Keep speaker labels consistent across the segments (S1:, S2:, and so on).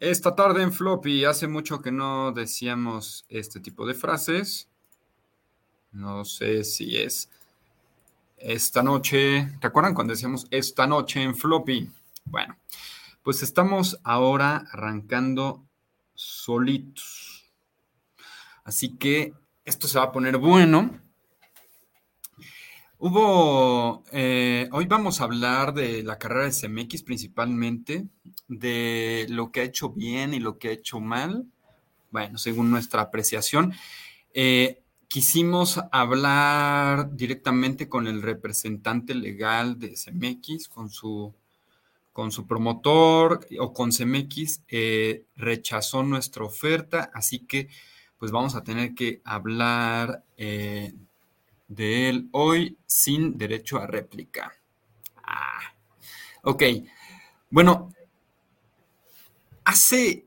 S1: Esta tarde en Floppy, hace mucho que no decíamos este tipo de frases. No sé si es esta noche. ¿Te acuerdan cuando decíamos esta noche en Floppy? Bueno, pues estamos ahora arrancando solitos. Así que esto se va a poner bueno. Hubo, eh, hoy vamos a hablar de la carrera de CMX principalmente, de lo que ha hecho bien y lo que ha hecho mal, bueno, según nuestra apreciación. Eh, quisimos hablar directamente con el representante legal de CMX, con su, con su promotor o con CMX, eh, rechazó nuestra oferta, así que pues vamos a tener que hablar de él hoy sin derecho a réplica. Ah, ok. Bueno, hace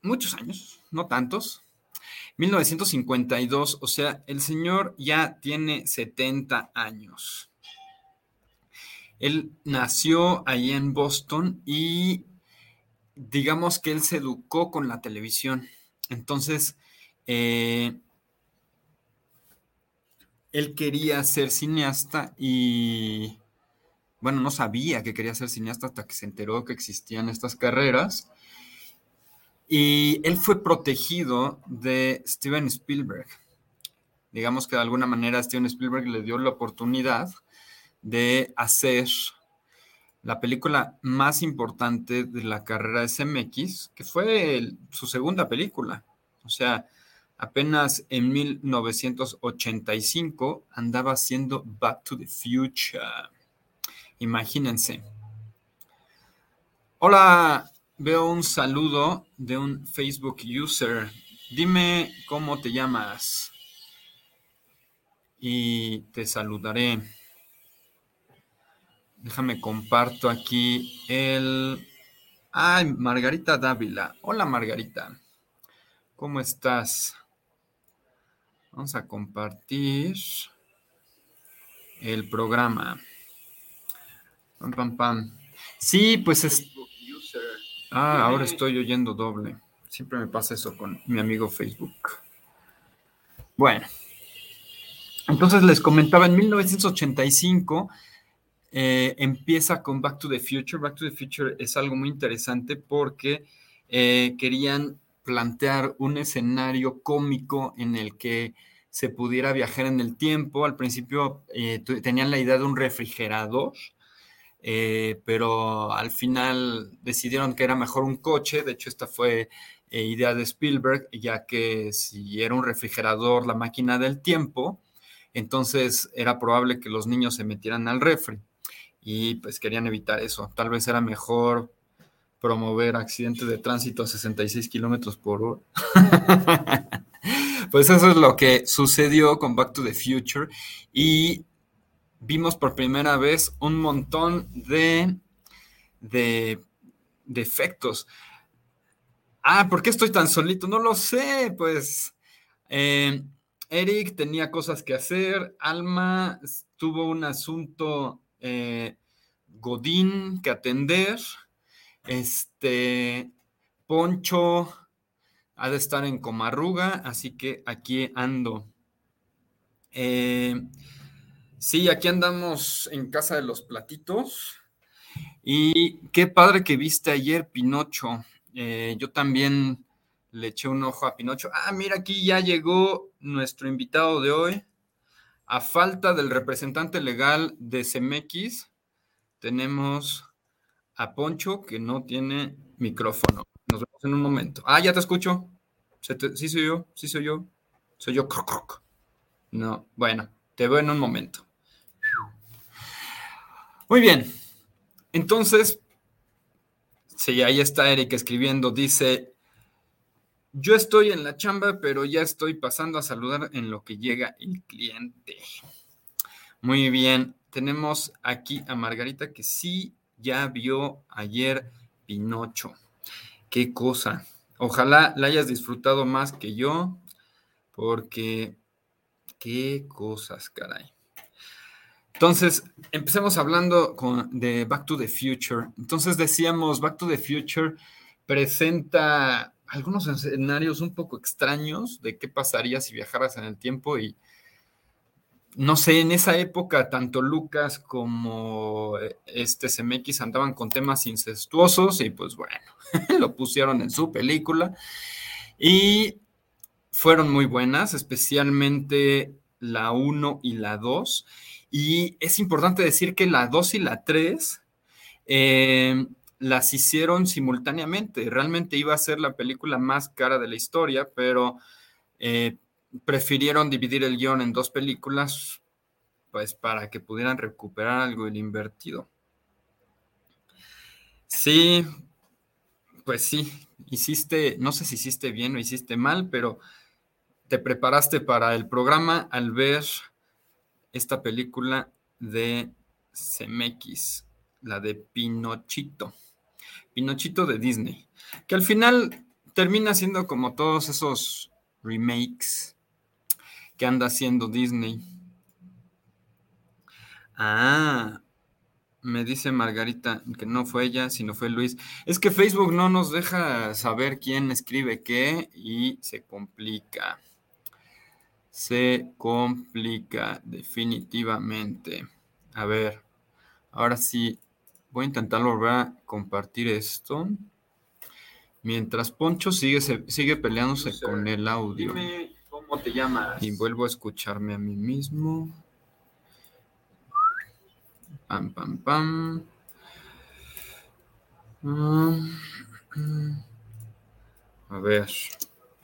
S1: muchos años, no tantos, 1952, o sea, el señor ya tiene 70 años. Él nació ahí en Boston y digamos que él se educó con la televisión. Entonces, eh, él quería ser cineasta y, bueno, no sabía que quería ser cineasta hasta que se enteró que existían estas carreras. Y él fue protegido de Steven Spielberg. Digamos que de alguna manera Steven Spielberg le dio la oportunidad de hacer la película más importante de la carrera de CMX, que fue su segunda película. O sea, Apenas en 1985 andaba haciendo Back to the Future. Imagínense. Hola, veo un saludo de un Facebook user. Dime cómo te llamas y te saludaré. Déjame comparto aquí el... Ay, Margarita Dávila. Hola, Margarita. ¿Cómo estás? Vamos a compartir el programa. Pam, pam, pam. Sí, pues es... Ah, ahora estoy oyendo doble. Siempre me pasa eso con mi amigo Facebook. Bueno, entonces les comentaba, en 1985 eh, empieza con Back to the Future. Back to the Future es algo muy interesante porque eh, querían plantear un escenario cómico en el que se pudiera viajar en el tiempo. Al principio eh, tenían la idea de un refrigerador, eh, pero al final decidieron que era mejor un coche. De hecho, esta fue eh, idea de Spielberg, ya que si era un refrigerador la máquina del tiempo, entonces era probable que los niños se metieran al refri. Y pues querían evitar eso. Tal vez era mejor promover accidentes de tránsito a 66 kilómetros por hora. pues eso es lo que sucedió con Back to the Future y vimos por primera vez un montón de, de, efectos. Ah, ¿por qué estoy tan solito? No lo sé, pues eh, Eric tenía cosas que hacer, Alma tuvo un asunto eh, Godín que atender. Este, Poncho ha de estar en Comarruga, así que aquí ando. Eh, sí, aquí andamos en casa de los platitos. Y qué padre que viste ayer, Pinocho. Eh, yo también le eché un ojo a Pinocho. Ah, mira, aquí ya llegó nuestro invitado de hoy. A falta del representante legal de CMX, tenemos a Poncho que no tiene micrófono. Nos vemos en un momento. Ah, ya te escucho. sí soy yo, sí soy yo. Soy yo. No, bueno, te veo en un momento. Muy bien. Entonces, sí, ahí está Eric escribiendo. Dice, yo estoy en la chamba, pero ya estoy pasando a saludar en lo que llega el cliente. Muy bien. Tenemos aquí a Margarita que sí ya vio ayer Pinocho. Qué cosa. Ojalá la hayas disfrutado más que yo, porque qué cosas, caray. Entonces, empecemos hablando con, de Back to the Future. Entonces decíamos, Back to the Future, presenta algunos escenarios un poco extraños de qué pasaría si viajaras en el tiempo y no sé, en esa época tanto Lucas como eh, este CMX andaban con temas incestuosos y pues bueno, lo pusieron en su película y fueron muy buenas, especialmente la 1 y la 2. Y es importante decir que la 2 y la 3 eh, las hicieron simultáneamente. Realmente iba a ser la película más cara de la historia, pero eh, prefirieron dividir el guion en dos películas, pues para que pudieran recuperar algo del invertido. Sí, pues sí, hiciste, no sé si hiciste bien o hiciste mal, pero te preparaste para el programa al ver esta película de CMX, la de Pinochito. Pinochito de Disney, que al final termina siendo como todos esos remakes que anda haciendo Disney. Ah, me dice Margarita que no fue ella, sino fue Luis. Es que Facebook no nos deja saber quién escribe qué y se complica. Se complica definitivamente. A ver, ahora sí, voy a intentar volver a compartir esto. Mientras Poncho sigue, sigue peleándose con el audio.
S2: Dime cómo te llamas.
S1: Y vuelvo a escucharme a mí mismo. Pam, pam, pam. A ver,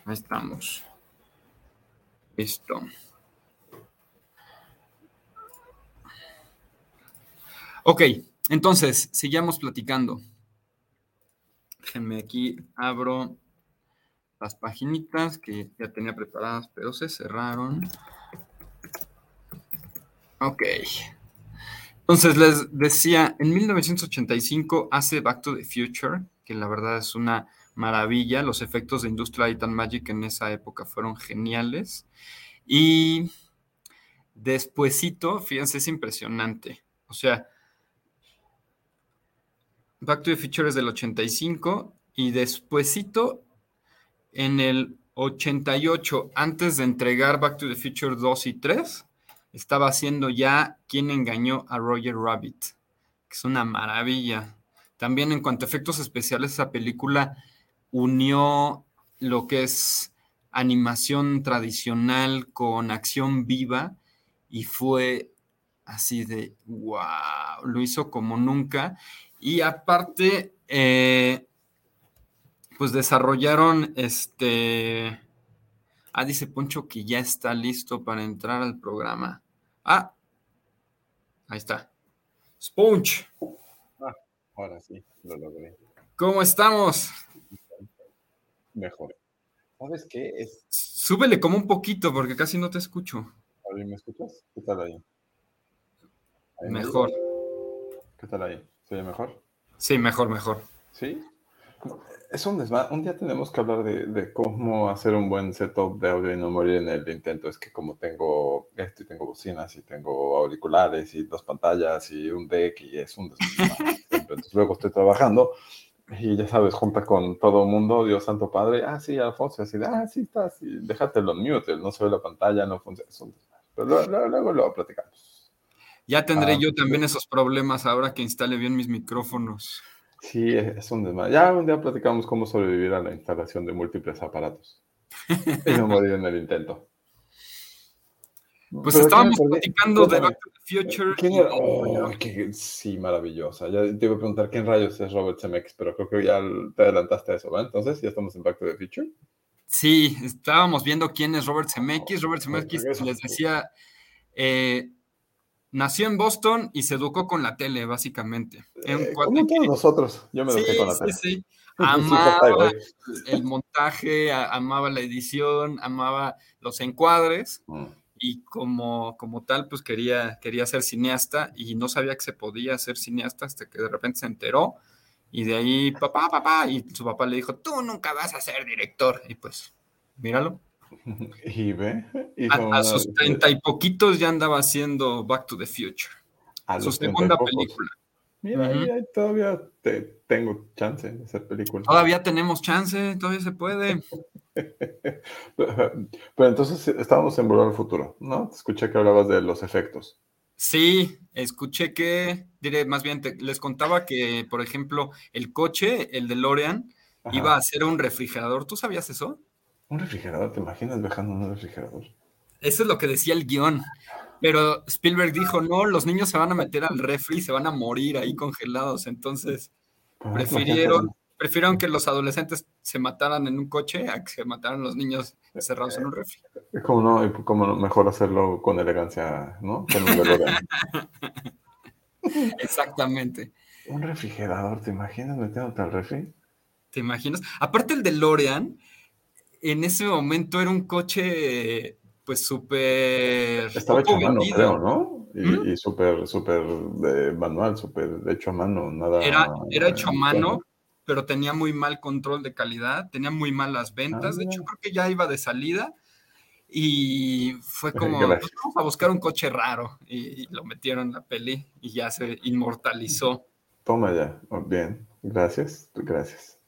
S1: ahí estamos. Listo. Ok, entonces, sigamos platicando. Déjenme aquí, abro las paginitas que ya tenía preparadas, pero se cerraron. Ok. Entonces les decía, en 1985 hace Back to the Future, que la verdad es una maravilla. Los efectos de Industrial Light and Magic en esa época fueron geniales. Y despuesito, fíjense, es impresionante. O sea, Back to the Future es del 85 y despuesito, en el 88, antes de entregar Back to the Future 2 y 3, estaba haciendo ya Quien engañó a Roger Rabbit, que es una maravilla. También en cuanto a efectos especiales, esa película unió lo que es animación tradicional con acción viva y fue así de wow, lo hizo como nunca. Y aparte, eh, pues desarrollaron este. Ah, dice Poncho que ya está listo para entrar al programa. Ah, ahí está. Sponge.
S2: Ah, ahora sí, lo logré.
S1: ¿Cómo estamos?
S2: mejor. ¿Sabes qué? Es...
S1: Súbele como un poquito porque casi no te escucho.
S2: A ver, ¿me escuchas? ¿Qué tal ahí?
S1: mejor.
S2: ¿Qué tal ahí? ¿Se oye mejor?
S1: Sí, mejor, mejor.
S2: ¿Sí? Es un Un día tenemos que hablar de, de, cómo hacer un buen setup de audio y no morir en el intento. Es que como tengo esto y tengo bocinas y tengo auriculares y dos pantallas y un deck y es un Entonces luego estoy trabajando y ya sabes, junta con todo el mundo, Dios Santo Padre, ah, sí, Alfonso, así, ah, sí, está, sí, déjatelo en mute, no se ve la pantalla, no funciona. Pero luego, luego, lo platicamos.
S1: Ya tendré ah, yo también esos problemas ahora que instale bien mis micrófonos.
S2: Sí, es un desmadre. Ya un día platicamos cómo sobrevivir a la instalación de múltiples aparatos y no morir en el intento.
S1: Pues estábamos platicando de Back to the Future.
S2: ¿Quién era? Oh, sí, maravillosa. Ya te iba a preguntar quién rayos es Robert Zemeckis, pero creo que ya te adelantaste a eso, ¿verdad? Entonces, ¿ya estamos en Back to the Future?
S1: Sí, estábamos viendo quién es Robert Zemeckis. Robert Zemeckis, les decía, eh, nació en Boston y se educó con la tele, básicamente.
S2: Eh, como todos nosotros, yo me eduqué con la tele. Sí, sí.
S1: Amaba el montaje, amaba la edición, amaba los encuadres. Mm y como, como tal, pues quería, quería ser cineasta y no sabía que se podía ser cineasta hasta que de repente se enteró y de ahí, papá, papá, y su papá le dijo, tú nunca vas a ser director. Y pues, míralo.
S2: Y ve.
S1: a, sus treinta y poquitos ya andaba haciendo Back to the Future. A su segunda película.
S2: Mira, todavía te, tengo chance de hacer película.
S1: Todavía tenemos chance, todavía se puede.
S2: Pero entonces estábamos en Volver al Futuro, ¿no? Te escuché que hablabas de los efectos.
S1: Sí, escuché que, diré, más bien, les contaba que, por ejemplo, el coche, el de Lorean, iba a ser un refrigerador. ¿Tú sabías eso?
S2: ¿Un refrigerador? ¿Te imaginas viajando en un refrigerador?
S1: Eso es lo que decía el guion. Pero Spielberg dijo, no, los niños se van a meter al refri y se van a morir ahí congelados. Entonces, prefirieron, prefirieron que los adolescentes se mataran en un coche a que se mataran los niños encerrados en un refri.
S2: ¿Cómo no? ¿Cómo mejor hacerlo con elegancia, ¿no? Con
S1: Exactamente.
S2: Un refrigerador, ¿te imaginas metiéndote al refri?
S1: ¿Te imaginas? Aparte el de Lorean, en ese momento era un coche pues súper...
S2: Estaba hecho a mano, creo, ¿no? Y, ¿Mm? súper, súper de manual, súper hecho a mano, nada...
S1: Era, era hecho a mano, pero tenía muy mal control de calidad, tenía muy malas ventas, de hecho ah. creo que ya iba de salida y fue como, pues, vamos a buscar un coche raro y, lo metieron en la peli y ya se inmortalizó.
S2: Toma ya, oh, bien, gracias, gracias.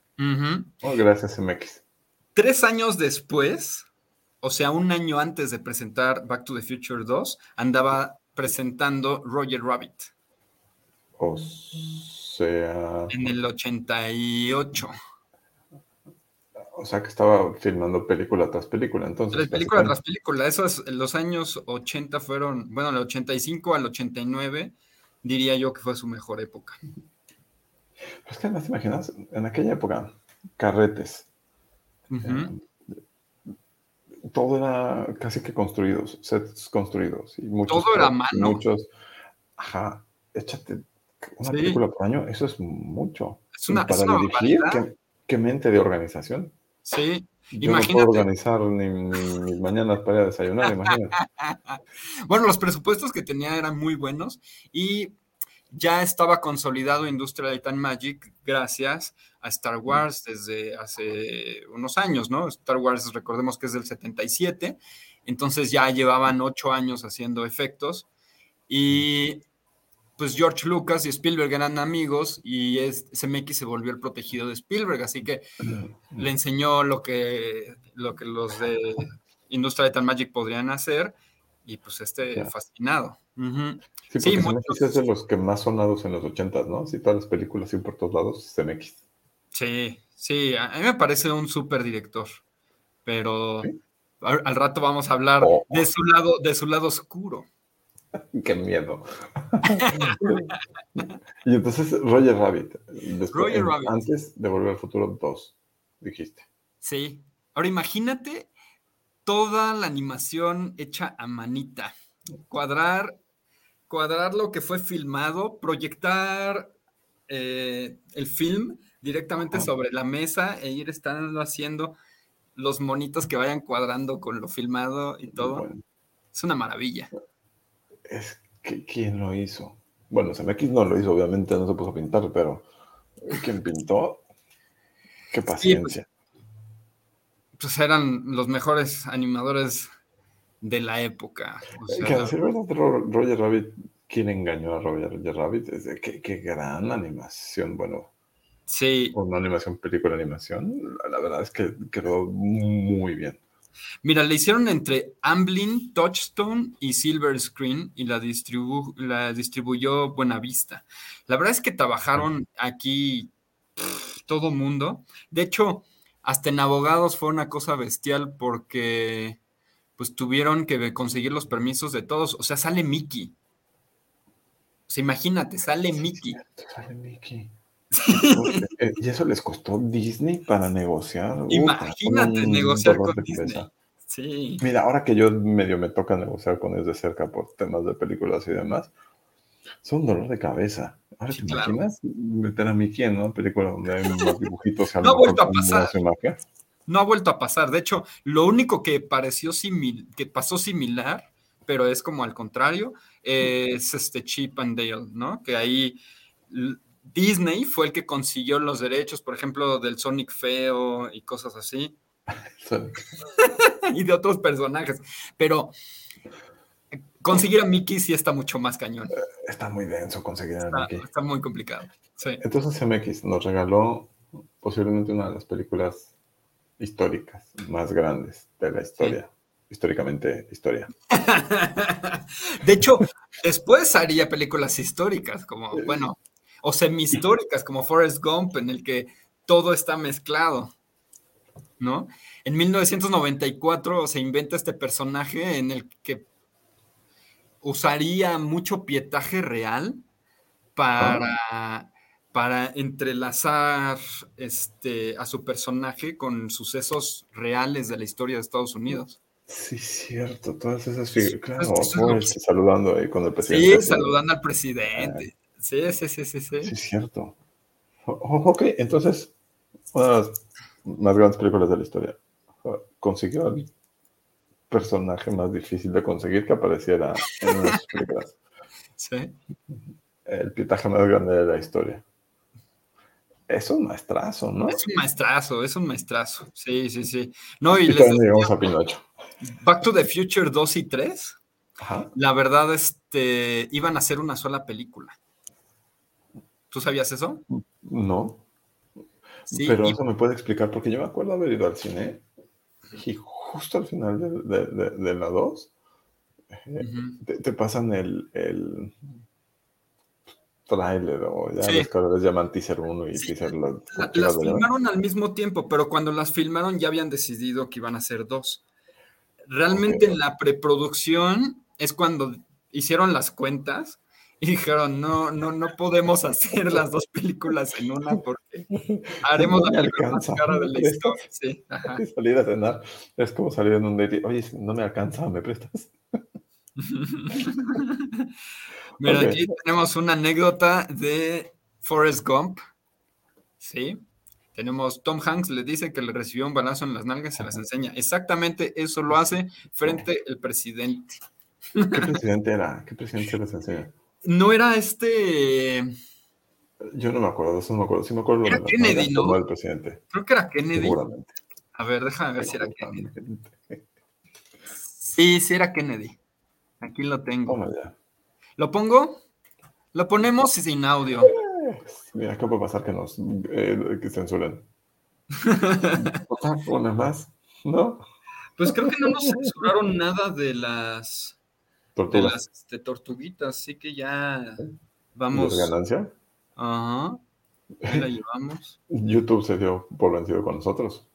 S2: oh, gracias MX.
S1: Tres años después, o sea, un año antes de presentar Back to the Future 2, andaba presentando Roger Rabbit.
S2: O sea.
S1: En el 88.
S2: O sea que estaba filmando película tras película, entonces.
S1: Película tras película. Esos, los años 80 fueron, bueno, del 85 al 89, diría yo que fue su mejor época.
S2: Es que además te imaginas, en aquella época, carretes, todo era casi que construidos, sets construidos. Y muchos,
S1: todo era mano.
S2: Muchos, ajá, échate una película por año, eso es mucho.
S1: Es una, para dirigir,
S2: ¿qué, mente de organización.
S1: Sí,
S2: Yo imagínate. no puedo organizar ni, mis mañanas para desayunar, imagínate.
S1: bueno, los presupuestos que tenía eran muy buenos y ya estaba consolidado Industrial Light and Magic gracias a Star Wars desde hace unos años, ¿no? Star Wars, recordemos que es del 77, entonces ya llevaban ocho años haciendo efectos y pues George Lucas y Spielberg eran amigos y SMX se volvió el protegido de Spielberg, así que le enseñó lo que, lo que los de Industrial Light and Magic podrían hacer y pues este fascinado.
S2: Sí, sí CMX es de los que más sonados en los 80, ¿no? Sí, todas las películas y por todos lados, CMX.
S1: Sí, sí, a mí me parece un súper director, pero al, rato vamos a hablar oh. de su lado, de su lado oscuro.
S2: Qué miedo. y entonces Roger Rabbit, Roger Rabbit. antes de Volver al Futuro 2, dijiste.
S1: Sí. Ahora imagínate toda la animación hecha a manita. Cuadrar cuadrar lo que fue filmado, proyectar eh, el film directamente sobre la mesa e ir estando haciendo los monitos que vayan cuadrando con lo filmado y todo. Es una maravilla.
S2: Es que, ¿quién lo hizo? Bueno, CMX no lo hizo, obviamente no se puso a pintar, pero ¿quién pintó? Qué pues, paciencia.
S1: pues, eran los mejores animadores de la época.
S2: Roger Rabbit, ¿quién engañó a Roger Rabbit? qué, gran animación, bueno.
S1: Sí.
S2: Una animación, película animación. La, verdad es que quedó muy bien.
S1: Mira, le hicieron entre Amblin, Touchstone y Silver Screen y la, la distribuyó Buenavista. La verdad es que trabajaron aquí todo mundo. De hecho, hasta en abogados fue una cosa bestial porque pues tuvieron que conseguir los permisos de todos. O sea, sale Mickey. O sea, imagínate, sale Mickey.
S2: sale Mickey. Y eso les costó Disney para negociar.
S1: Imagínate negociar con Disney. Sí.
S2: Mira, ahora que yo medio me toca negociar con ellos de cerca por temas de películas y demás, son un dolor de cabeza. Ahora te imaginas meter a Mickey en una película donde hay más dibujitos.
S1: no ha vuelto a pasar no ha vuelto a pasar. De hecho, lo único que pareció simil que pasó similar, pero es como al contrario, es este Chip and Dale, ¿no? Que ahí Disney fue el que consiguió los derechos, por ejemplo, del Sonic feo y cosas así. y de otros personajes. Pero conseguir a Mickey sí está mucho más cañón.
S2: Está muy denso conseguir a
S1: Está,
S2: Mickey.
S1: está muy complicado. Sí.
S2: Entonces MX nos regaló posiblemente una de las películas históricas más grandes de la historia. Históricamente, historia.
S1: De hecho, después haría películas históricas, como, bueno, o semi-históricas, como Forrest Gump, en el que todo está mezclado, ¿no? En 1994 se inventa este personaje en el que usaría mucho pietaje real para, para entrelazar este, a su personaje con sucesos reales de la historia de Estados Unidos.
S2: Sí, cierto, todas esas figuras. Claro,
S1: es
S2: saludando ahí con el
S1: Sí,
S2: presidente.
S1: saludando al presidente. Sí, sí, sí, sí, sí.
S2: Sí, cierto. O- o- ok, entonces, una de las más grandes películas de la historia. Consiguió al personaje más difícil de conseguir que apareciera en una de sus películas.
S1: Sí.
S2: El pietaje más grande de la historia. Es un maestrazo, ¿no?
S1: Es un maestrazo, es un maestrazo. Sí, sí, sí. No, y
S2: Y
S1: les
S2: también
S1: decía,
S2: llegamos a Pinocho.
S1: Back to the Future 2 y 3,
S2: Ajá.
S1: la verdad, este, iban a hacer una sola película. ¿Tú sabías eso?
S2: No,
S1: Sí,
S2: pero
S1: y-
S2: eso me puede explicar, porque yo me acuerdo haber ido al cine y justo al final de, de- de- de la 2
S1: Ujú.
S2: te, te pasan el, el tráiler o ya
S1: Sí.
S2: los les llaman teaser 1 y
S1: Sí,
S2: teaser la-
S1: La-
S2: ¿qué
S1: las filmaron al mismo tiempo, pero cuando las filmaron ya habían decidido que iban a ser dos. Realmente
S2: Ok.
S1: en la preproducción es cuando hicieron las cuentas y dijeron, no, no, no podemos hacer las dos películas en una porque haremos
S2: No
S1: la película más cara de
S2: ¿me
S1: la historia. Sí, ajá.
S2: Salir a cenar es como salir en un date. y, Oye, no me alcanza, ¿me prestas?
S1: Mira,
S2: Ok.
S1: aquí tenemos una anécdota de Forrest Gump. Sí. Tenemos Tom Hanks le dice que le recibió un balazo en las nalgas y se las enseña. Exactamente eso lo hace frente el presidente.
S2: ¿Qué presidente era? ¿Qué presidente se les enseña?
S1: No era este,
S2: Yo no me acuerdo, eso no me acuerdo. Sí me acuerdo
S1: Era Kennedy, ¿no?
S2: el presidente.
S1: creo que era Kennedy.
S2: Seguramente.
S1: A ver, déjame ver si era Kennedy. Sí, sí era Kennedy. Aquí lo tengo. ¿Lo pongo? Lo ponemos sin audio.
S2: Mira, ¿qué puede pasar que nos eh, que censuren? Otra, una más, ¿no?
S1: Pues creo que no nos censuraron nada de las, de
S2: Tortugas.
S1: las este, tortuguitas, así que ya
S2: ¿De
S1: vamos.
S2: ganancia?
S1: Ajá. Ahí la llevamos.
S2: YouTube se dio por vencido con nosotros.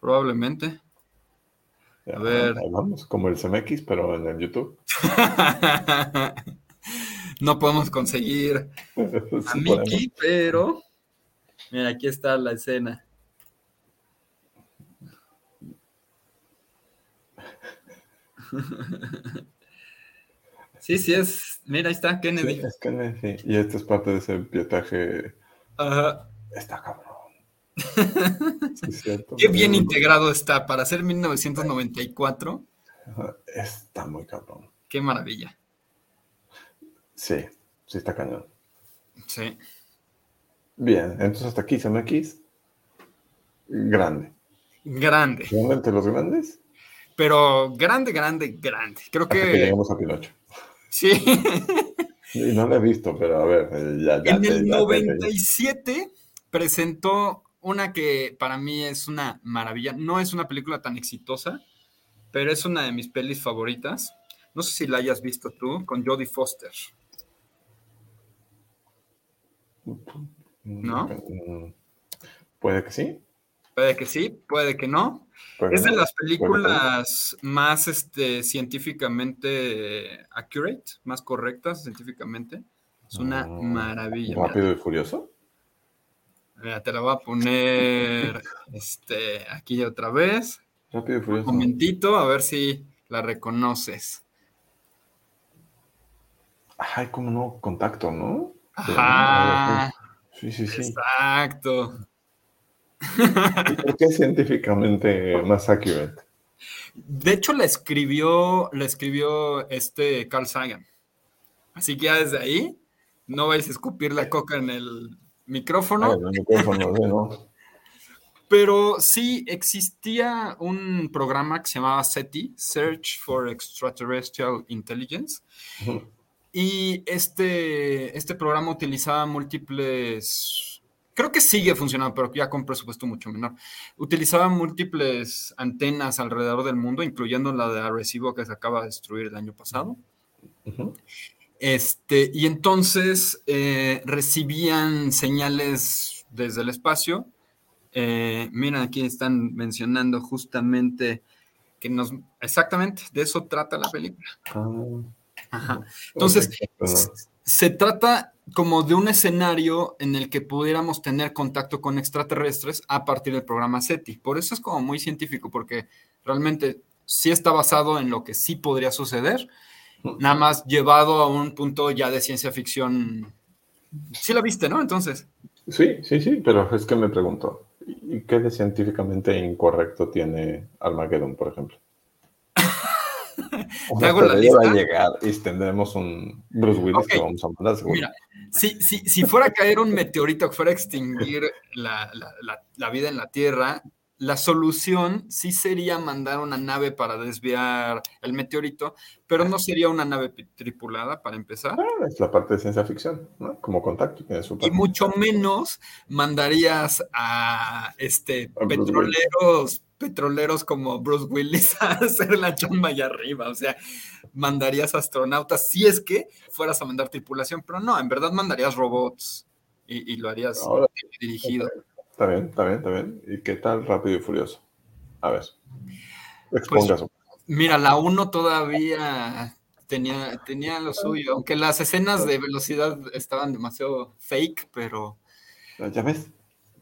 S1: Probablemente.
S2: Ya,
S1: A ver.
S2: Ahí vamos, como el CMX, pero en el YouTube.
S1: no podemos conseguir
S2: Sí
S1: a
S2: podemos.
S1: Mickey, pero mira, aquí está la escena. Sí, sí es. Mira, ahí está
S2: Sí,
S1: Kennedy.
S2: es sí. Y este es parte de ese pietaje.
S1: Ajá.
S2: Está cabrón. Sí, es cierto.
S1: Qué bien integrado está para ser 1994.
S2: Ajá, Está muy cabrón.
S1: Qué maravilla.
S2: Sí, sí está cañón.
S1: Sí.
S2: Bien, entonces hasta aquí CMX. Grande.
S1: Grande.
S2: ¿Grande entre los grandes?
S1: Pero grande, grande, grande. Creo
S2: Hasta que
S1: que
S2: lleguemos a Pinocho.
S1: Sí.
S2: Y no lo he visto, pero a ver, eh, ya, ya.
S1: En el
S2: ya te-
S1: 97 presentó una que para mí es una maravilla. No es una película tan exitosa, pero es una de mis pelis favoritas. No sé si la hayas visto tú, con Jodie Foster. ¿No?
S2: Mm, Puede que sí.
S1: Puede que sí, puede que no.
S2: Puede
S1: Es de las películas más este, científicamente accurate, más correctas científicamente. Es una
S2: Mm,
S1: maravilla. Mira,
S2: Rápido y furioso.
S1: Mira, te la voy a poner este, aquí otra vez.
S2: Rápido y
S1: Un
S2: furioso.
S1: momentito, a ver si la reconoces.
S2: Ay, como no, contacto, ¿no?
S1: Ajá,
S2: Sí, sí, sí.
S1: exacto.
S2: ¿Y por qué científicamente más accurate?
S1: De hecho, la escribió, la escribió este Carl Sagan. Así que ya desde ahí, no vais a escupir la coca en el
S2: Ah,
S1: micrófono.
S2: el micrófono, sí, ¿no?
S1: Pero sí existía un programa que se llamaba SETI, Search for Extraterrestrial Intelligence. Y este, este programa utilizaba múltiples, creo que sigue funcionando, pero ya con presupuesto mucho menor. Utilizaba múltiples antenas alrededor del mundo, incluyendo la de Arecibo que se acaba de destruir el año pasado. Este, y entonces eh, recibían señales desde el espacio. Eh, mira, aquí están mencionando justamente que nos, exactamente, de eso trata la película. Ah. Entonces, se trata como de un escenario en el que pudiéramos tener contacto con extraterrestres a partir del programa SETI. Por eso es como muy científico, porque realmente sí está basado en lo que sí podría suceder, nada más llevado a un punto ya de ciencia ficción. Sí la viste, ¿no? Entonces.
S2: Sí, sí, sí, pero es que me pregunto, ¿y qué de científicamente incorrecto tiene Armageddon, por ejemplo? Te hago la lista. Va a llegar y tendremos un Bruce Willis que vamos a mandar seguro. Mira,
S1: si, si, si, fuera a caer un meteorito que fuera a extinguir la, la, la, vida en la Tierra, la solución sí sería mandar una nave para desviar el meteorito, pero no sería una nave tripulada para empezar.
S2: Ah, es la parte de ciencia ficción, ¿no? Como contacto.
S1: y mucho menos mandarías a este petroleros petroleros como Bruce Willis a hacer la chamba allá arriba. O sea, mandarías astronautas si es que fueras a mandar tripulación, pero no, en verdad mandarías robots y, lo harías dirigido.
S2: Está bien, está bien, está bien. ¿Y qué tal Rápido y Furioso? A ver, exponga pues,
S1: Mira, la 1 todavía tenía, tenía lo suyo, aunque las escenas de velocidad estaban demasiado fake, pero...
S2: ¿Ya ves?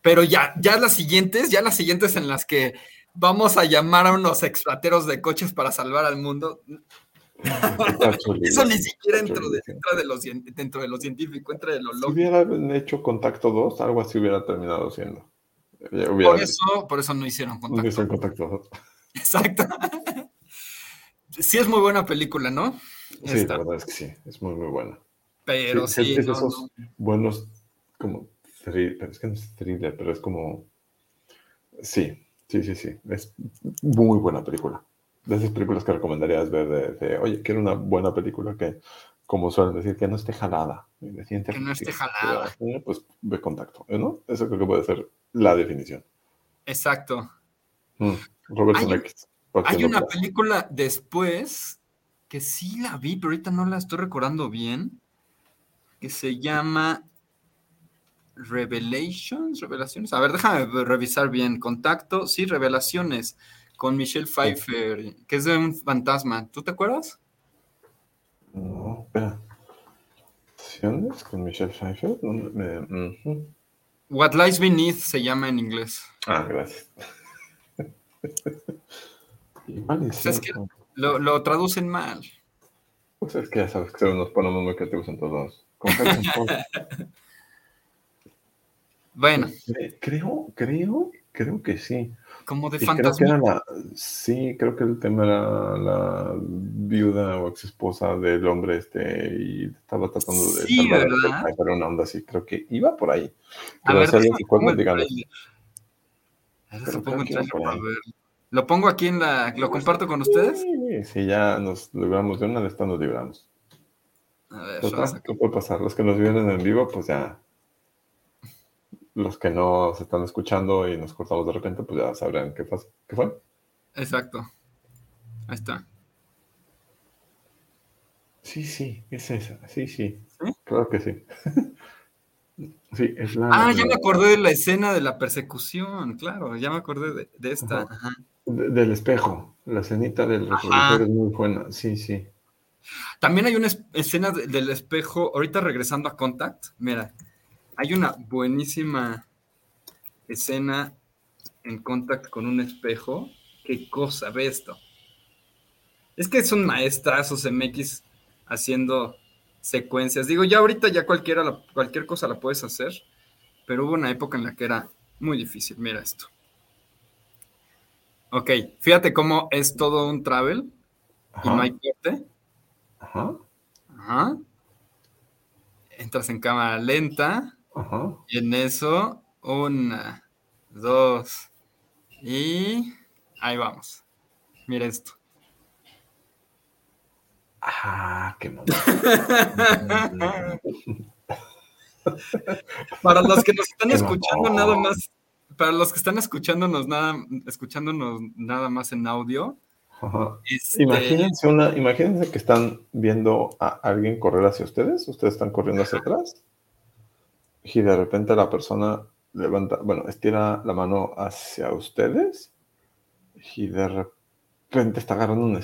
S1: Pero ya, ya las siguientes, ya las siguientes en las que vamos a llamar a unos extrateros de coches para salvar al mundo. Eso ni siquiera dentro de, dentro de, lo, dentro de lo científico, entra de lo
S2: loco. Si hubieran hecho contacto 2, algo así hubiera terminado siendo.
S1: por, eso, por eso no hicieron contacto.
S2: No hicieron contacto 2.
S1: Exacto. Sí es muy buena película, ¿no?
S2: Sí, la verdad es que sí, es muy, muy buena.
S1: Pero sí.
S2: es esos buenos, como, thriller, es que no es thriller, pero es como, sí, Sí, sí, sí. Es muy buena película. De esas películas que recomendarías ver de, oye, quiero una buena película que, como suelen decir, que no esté jalada.
S1: Que no esté jalada.
S2: Pues ve contacto, ¿no? Eso creo que puede ser la definición.
S1: Exacto.
S2: Mm, Roberto X.
S1: Hay una película después que sí la vi, pero ahorita no la estoy recordando bien, que se llama Revelations, Revelaciones. A ver, déjame revisar bien. Contacto, sí, Revelaciones con Michelle Pfeiffer, que es de un fantasma. ¿Tú te acuerdas?
S2: No, espera. ¿Revelaciones con Michelle Pfeiffer?
S1: What Lies Beneath se llama en inglés.
S2: Ah, gracias.
S1: Pues es que lo, lo, traducen mal.
S2: Pues es que ya sabes que nos ponemos muy creativos en todos.
S1: Bueno.
S2: Creo, creo, creo que sí.
S1: Como de fantasma.
S2: sí, creo que el tema era la viuda o ex esposa del hombre este y estaba tratando de
S1: sí, ¿verdad?
S2: una onda así. Creo que iba por ahí.
S1: A ver, ¿Lo pongo aquí en la... ¿Lo comparto con ustedes?
S2: Sí, sí ya nos libramos de una de estas nos libramos. A ver, ¿Qué puede pasar? Los que nos vienen en vivo, pues ya los que no se están escuchando y nos cortamos de repente, pues ya sabrán qué, qué fue.
S1: Exacto. Ahí está.
S2: Sí, sí, es esa. Sí, sí. Claro que sí. sí, es la.
S1: Ah, ya me acordé de la escena de la persecución, claro, ya me acordé de, esta.
S2: del espejo. La escenita del retrovisor es muy buena. Sí, sí.
S1: También hay una escena del espejo, ahorita regresando a Contact, mira, hay una buenísima escena en contacto con un espejo. ¿Qué cosa? Ve esto. Es que son maestrazos MX haciendo secuencias. Digo, ya ahorita ya cualquiera, cualquier cosa la puedes hacer, pero hubo una época en la que era muy difícil. Mira esto. Ok, fíjate cómo es todo un travel y no hay corte. Ajá. Ajá. Entras en cámara lenta y en eso, una, dos, Y ahí vamos. Mira esto.
S2: Ah, qué
S1: Para los que nos están escuchando nada más, para los que están escuchándonos nada, escuchándonos nada más en audio.
S2: Este imagínense una, imagínense que están viendo a alguien correr hacia ustedes, ustedes están corriendo hacia atrás, y de repente la persona levanta, bueno, estira la mano hacia ustedes, y de repente está agarrando un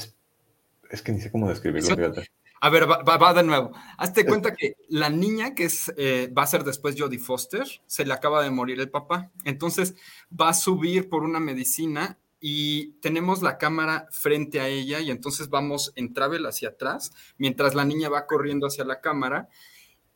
S2: es que ni sé cómo describirlo, fíjate.
S1: A ver, va, de nuevo. Hazte cuenta que la niña que es, eh, va a ser después Jodie Foster, se le acaba de morir el papá. Entonces va a subir por una medicina y tenemos la cámara frente a ella y entonces vamos en travel hacia atrás mientras la niña va corriendo hacia la cámara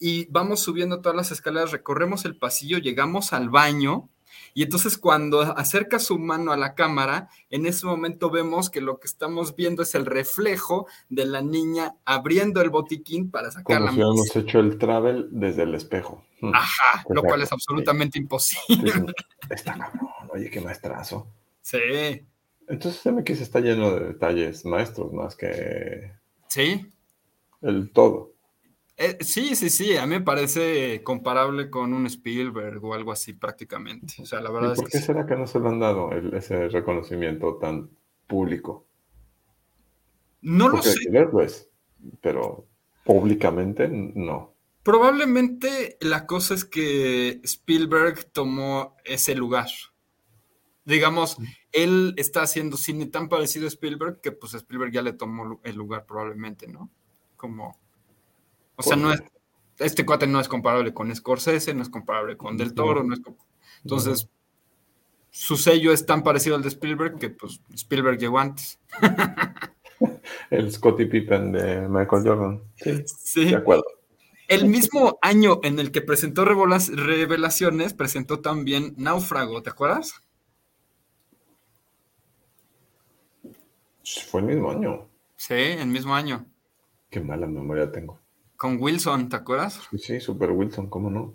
S1: y vamos subiendo todas las escaleras, recorremos el pasillo, llegamos al baño y entonces cuando acerca su mano a la cámara, en ese momento vemos que lo que estamos viendo es el reflejo de la niña abriendo el botiquín para sacar
S2: Como la si hubiéramos hecho el travel desde el espejo.
S1: Hmm. Ajá, lo cual es absolutamente imposible.
S2: Está cabrón, oye, qué maestrazo.
S1: Sí.
S2: Entonces MX está lleno de detalles maestros más que...
S1: Sí.
S2: El todo.
S1: Eh, sí, sí, sí, a mí me parece comparable con un Spielberg o algo así prácticamente. O sea, la verdad
S2: ¿Y ¿Por qué será que no se le han dado ese reconocimiento tan público?
S1: No lo sé.
S2: pues, pero públicamente no.
S1: Probablemente la cosa es que Spielberg tomó ese lugar. Digamos, mm. él está haciendo cine tan parecido a Spielberg que pues Spielberg ya le tomó el lugar probablemente, ¿no? Como o sea, no es, este cuate no es comparable con Scorsese, no es comparable con Del Toro, no es entonces su sello es tan parecido al de Spielberg que pues Spielberg llegó antes.
S2: El Scottie Pippen de Michael Jordan. Sí, sí. De acuerdo.
S1: El mismo año en el que presentó Revelaciones, presentó también Náufrago, ¿te acuerdas?
S2: Fue el mismo año.
S1: Sí, el mismo año.
S2: Qué mala memoria tengo.
S1: Con Wilson, ¿te acuerdas?
S2: Sí, Super Wilson, ¿cómo no?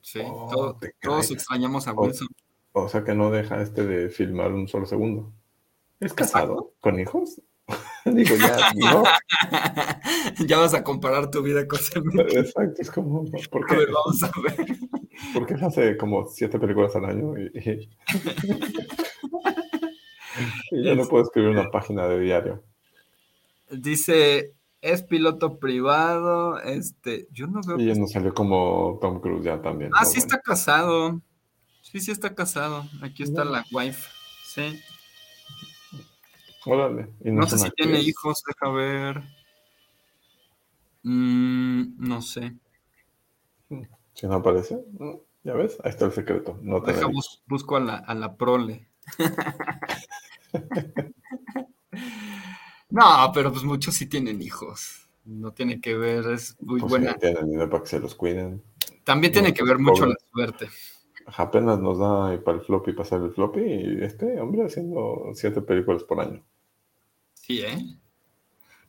S1: Sí, oh, todos extrañamos a Wilson.
S2: O, sea que no deja este de filmar un solo segundo. ¿Es casado? ¿Con hijos? Digo, ya, no.
S1: ya vas a comparar tu vida con
S2: Exacto, es como, ¿por qué?
S1: A ver, vamos a ver.
S2: Porque hace como siete películas al año y, y ya no puedo escribir una página de diario.
S1: Dice es piloto privado, este, yo no veo.
S2: Y no salió como Tom Cruise ya también.
S1: Ah, sí está casado. Sí, sí está casado. Aquí está la wife. Sí.
S2: Órale.
S1: no, sé si tiene hijos, deja ver. Mm, no sé.
S2: Si no aparece, ya ves, ahí está el secreto. No te
S1: deja, busco a la, a la prole. No, pero pues muchos sí tienen hijos. No tiene que ver, es muy pues buena.
S2: tienen dinero para que se los cuiden.
S1: También tiene que ver mucho la suerte.
S2: Apenas nos da para el floppy pasar el floppy y este hombre haciendo siete películas por año.
S1: Sí, ¿eh?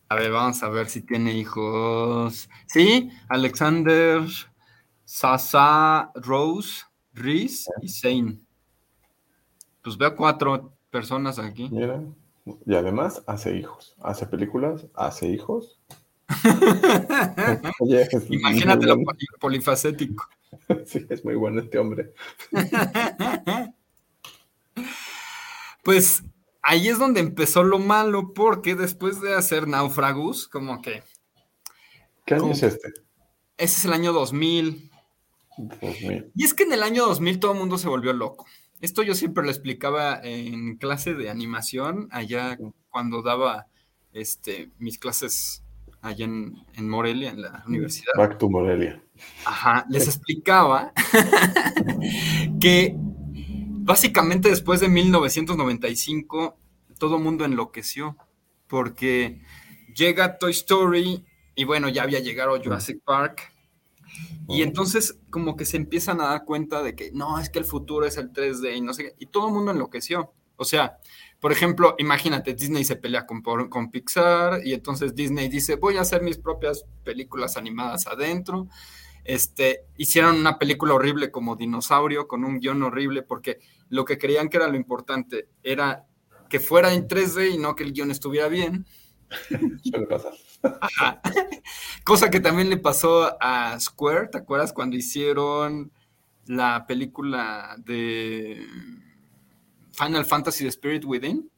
S1: A ver, vamos a ver si tiene hijos. Sí, Alexander, Sasa, Rose, Reese y Zane. Pues veo cuatro personas aquí.
S2: Mira, y además hace hijos, hace películas, hace hijos.
S1: Imagínate lo polifacético.
S2: sí, es muy bueno este hombre.
S1: pues ahí es donde empezó lo malo, porque después de hacer Náufragos, como que...
S2: ¿Qué año es este?
S1: Ese es el año 2000. 2000. Y es que en el año 2000 todo el mundo se volvió loco. Esto yo siempre lo explicaba en clase de animación, allá cuando daba este, mis clases allá en, Morelia, en la universidad.
S2: Back to Morelia.
S1: Ajá, les explicaba que básicamente después de 1995 todo mundo enloqueció, porque llega Toy Story y bueno, ya había llegado Jurassic Park y entonces como que se empiezan a dar cuenta de que no, es que el futuro es el 3D y no sé qué. Y todo el mundo enloqueció. O sea, por ejemplo, imagínate, Disney se pelea con, con Pixar y entonces Disney dice, voy a hacer mis propias películas animadas adentro. Este, hicieron una película horrible como Dinosaurio, con un guion horrible, porque lo que creían que era lo importante era que fuera en 3D y no que el guion estuviera bien.
S2: Suele pasar.
S1: Cosa que también le pasó a Square, ¿te acuerdas cuando hicieron la película de Final Fantasy The Spirit Within?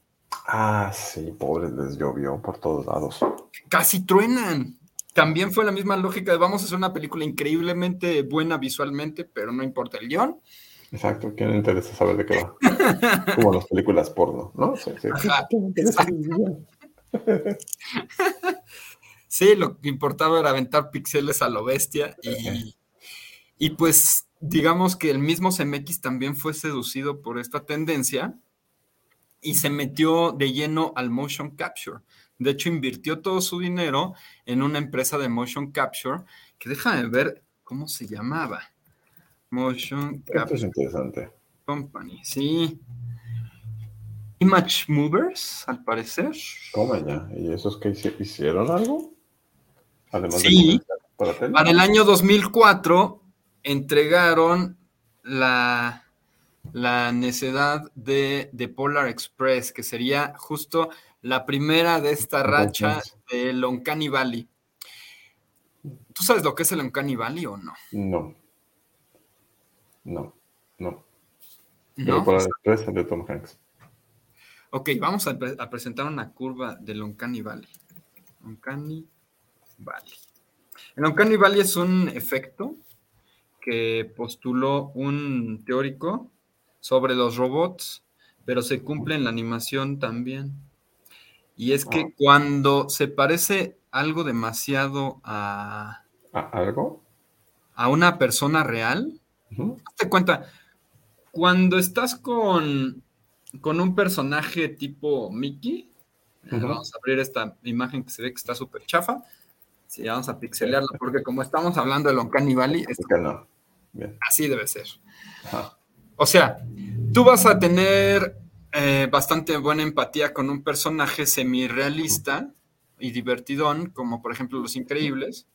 S2: Ah, sí, pobre, les llovió por todos lados.
S1: Casi truenan. También fue la misma lógica de vamos a hacer una película increíblemente buena visualmente, pero no importa el guion.
S2: Exacto, ¿quién le interesa saber de qué va? Como las películas porno, ¿no? Sí, sí.
S1: sí, lo que importaba era aventar píxeles a lo bestia y, y pues digamos que el mismo CMX también fue seducido por esta tendencia y se metió de lleno al motion capture. De hecho, invirtió todo su dinero en una empresa de motion capture que déjame ver cómo se llamaba. Motion
S2: Capture es interesante.
S1: Company, sí. Image Movers, al parecer.
S2: ¿Cómo ya? ¿Y esos que hicieron algo?
S1: Además sí, para, para, el año 2004 entregaron la, la necedad de, de, Polar Express, que sería justo la primera de esta racha de Loncani Valley. ¿Tú sabes lo que es el Loncani Valley o no?
S2: No. No, no. Pero para la de Tom Hanks.
S1: Ok, vamos a, presentar una curva del Uncanny Valley. Uncanny Valley. El Uncanny Valley es un efecto que postuló un teórico sobre los robots, pero se cumple en la animación también. Y es que ah. cuando se parece algo demasiado a...
S2: ¿A algo?
S1: A una persona real, te cuenta, cuando estás con, con un personaje tipo Mickey, vamos a abrir esta imagen que se ve que está súper chafa. Sí, vamos a pixelearla, porque como estamos hablando de Uncanny Valley, así debe ser. O sea, tú vas a tener eh, bastante buena empatía con un personaje semi-realista y divertidón, como por ejemplo Los Increíbles,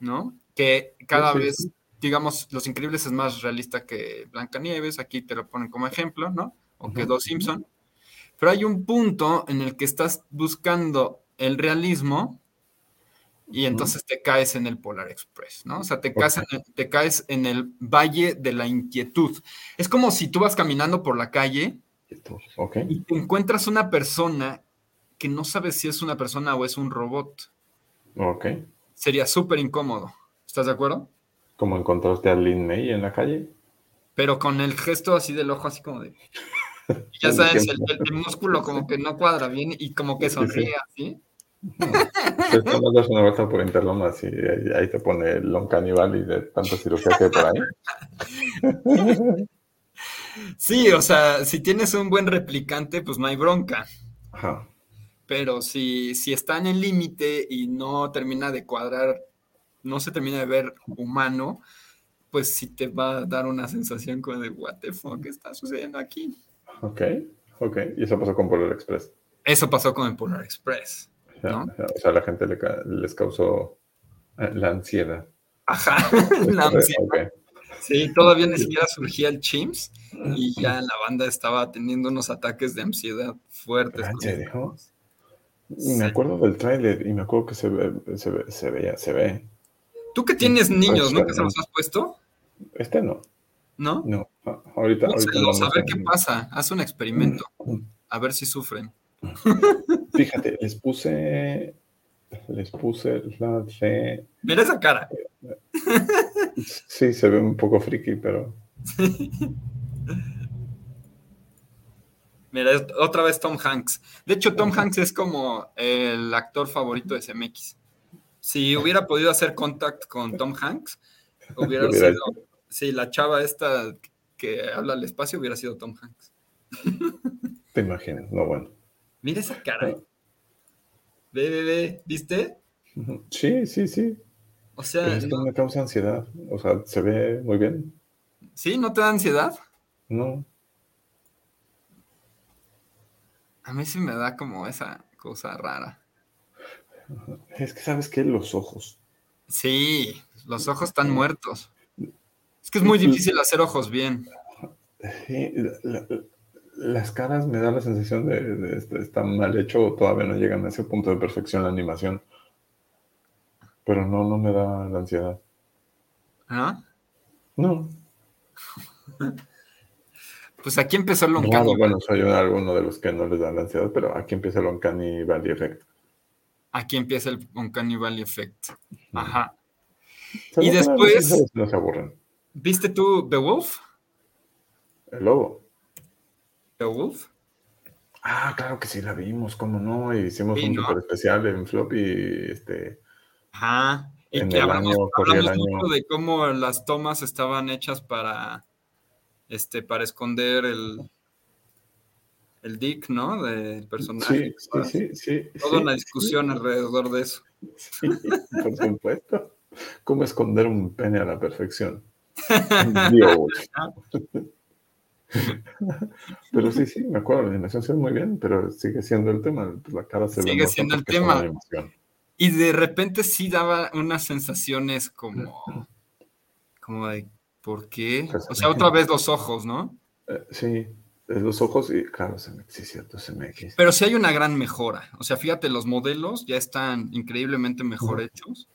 S1: ¿no? Que cada vez digamos, Los Increíbles es más realista que Blancanieves, aquí te lo ponen como ejemplo, ¿no? O que Dos Simpson. Pero hay un punto en el que estás buscando el realismo y entonces te caes en el Polar Express, ¿no? O sea, te caes, en el, te caes en el valle de la inquietud. Es como si tú vas caminando por la calle y te encuentras una persona que no sabes si es una persona o es un robot.
S2: Ok.
S1: Sería súper incómodo. ¿Estás de acuerdo?
S2: Como encontraste a Lin May en la calle.
S1: Pero con el gesto así del ojo, así como de. Ya sabes, el, músculo como que no cuadra bien y como que sonríe así.
S2: Esto no una vuelta por Interlomas y ahí, te pone el long y de tanta cirugía que hay por ahí.
S1: Sí, o sea, si tienes un buen replicante, pues no hay bronca. Ajá. Pero si, si está en el límite y no termina de cuadrar no se termina de ver humano, pues sí te va a dar una sensación como de, what the fuck está sucediendo aquí.
S2: Ok, ok. Y eso pasó con Polar Express.
S1: Eso pasó con el Polar Express. ¿No?
S2: O sea, a la gente les causó eh, la ansiedad.
S1: Ajá, la ansiedad. Sí, todavía ni siquiera surgía el Chimps y ya la banda estaba teniendo unos ataques de ansiedad fuertes.
S2: Me acuerdo del tráiler y me acuerdo que se, ve, se, ve, se veía, se ve
S1: Tú que tienes niños, ¿no? ¿Que se los has puesto?
S2: Este no.
S1: ¿No?
S2: No, ahorita. ahorita
S1: a ver qué pasa. Haz un experimento. A ver si sufren.
S2: Fíjate, les puse. Les puse la de.
S1: Mira esa cara.
S2: Sí, se ve un poco friki, pero.
S1: Mira, otra vez Tom Hanks. De hecho, Tom Hanks es como el actor favorito de CMX. Si hubiera podido hacer contact con Tom Hanks, hubiera sido. Sí, la chava esta que habla al espacio hubiera sido Tom Hanks.
S2: Te imaginas, no bueno.
S1: Mira esa cara. Ve, ve, ve, ¿viste?
S2: Sí, sí, sí.
S1: O sea.
S2: esto me causa ansiedad. O sea, se ve muy bien.
S1: ¿Sí? ¿No te da ansiedad?
S2: No.
S1: A mí sí me da como esa cosa rara.
S2: Es que sabes que los ojos.
S1: Sí, los ojos están muertos. Es que es muy difícil hacer ojos bien.
S2: Sí, las caras me da la sensación de, de, mal hecho o todavía no llegan a ese punto de perfección la animación. Pero no, no me da la ansiedad.
S1: ¿Ah?
S2: No.
S1: Pues aquí empezó el
S2: Uncanny Valley. Bueno, soy uno de los que no les da la ansiedad, pero aquí empieza el Uncanny Valley Effect.
S1: Aquí empieza el Uncanny Valley Effect. Ajá. Y después...
S2: No se aburren.
S1: ¿Viste tú The Wolf?
S2: El lobo.
S1: ¿The Wolf?
S2: Ah, claro que sí la vimos, cómo no, y hicimos un super especial en Flop y este.
S1: Ajá. Y que hablamos, mucho de cómo las tomas estaban hechas para este, para esconder el, el dick, ¿no? Del personaje.
S2: Sí, sí, sí,
S1: Toda una discusión alrededor de eso.
S2: Sí, por supuesto. ¿Cómo esconder un pene a la perfección? Dios. pero sí, sí, me acuerdo, la animación se ve muy bien, pero sigue siendo el tema, pues, la cara se
S1: Sigue siendo el tema. Y de repente sí daba unas sensaciones como, como de, ¿por qué? Pues, o sea, otra vez los ojos, ¿no?
S2: Eh, sí, los ojos y claro, sí, cierto, CMX.
S1: Pero sí hay una gran mejora. O sea, fíjate, los modelos ya están increíblemente mejor hechos.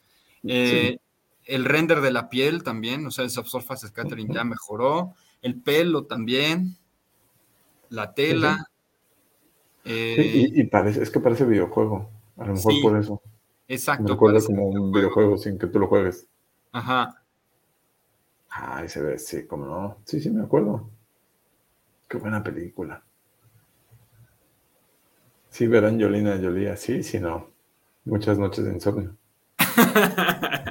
S1: Eh, el render de la piel también, o sea, el subsurface scattering ya mejoró el pelo también, la tela.
S2: Eh, y, parece, es que parece videojuego, a lo mejor por eso.
S1: Exacto.
S2: Me recuerda como un videojuego sin que tú lo juegues.
S1: Ajá.
S2: Ay, se ve, sí, como no. Sí, sí, me acuerdo. Qué buena película. Sí, verán Yolina Yolía, sí, sí, no. Muchas noches de insomnio.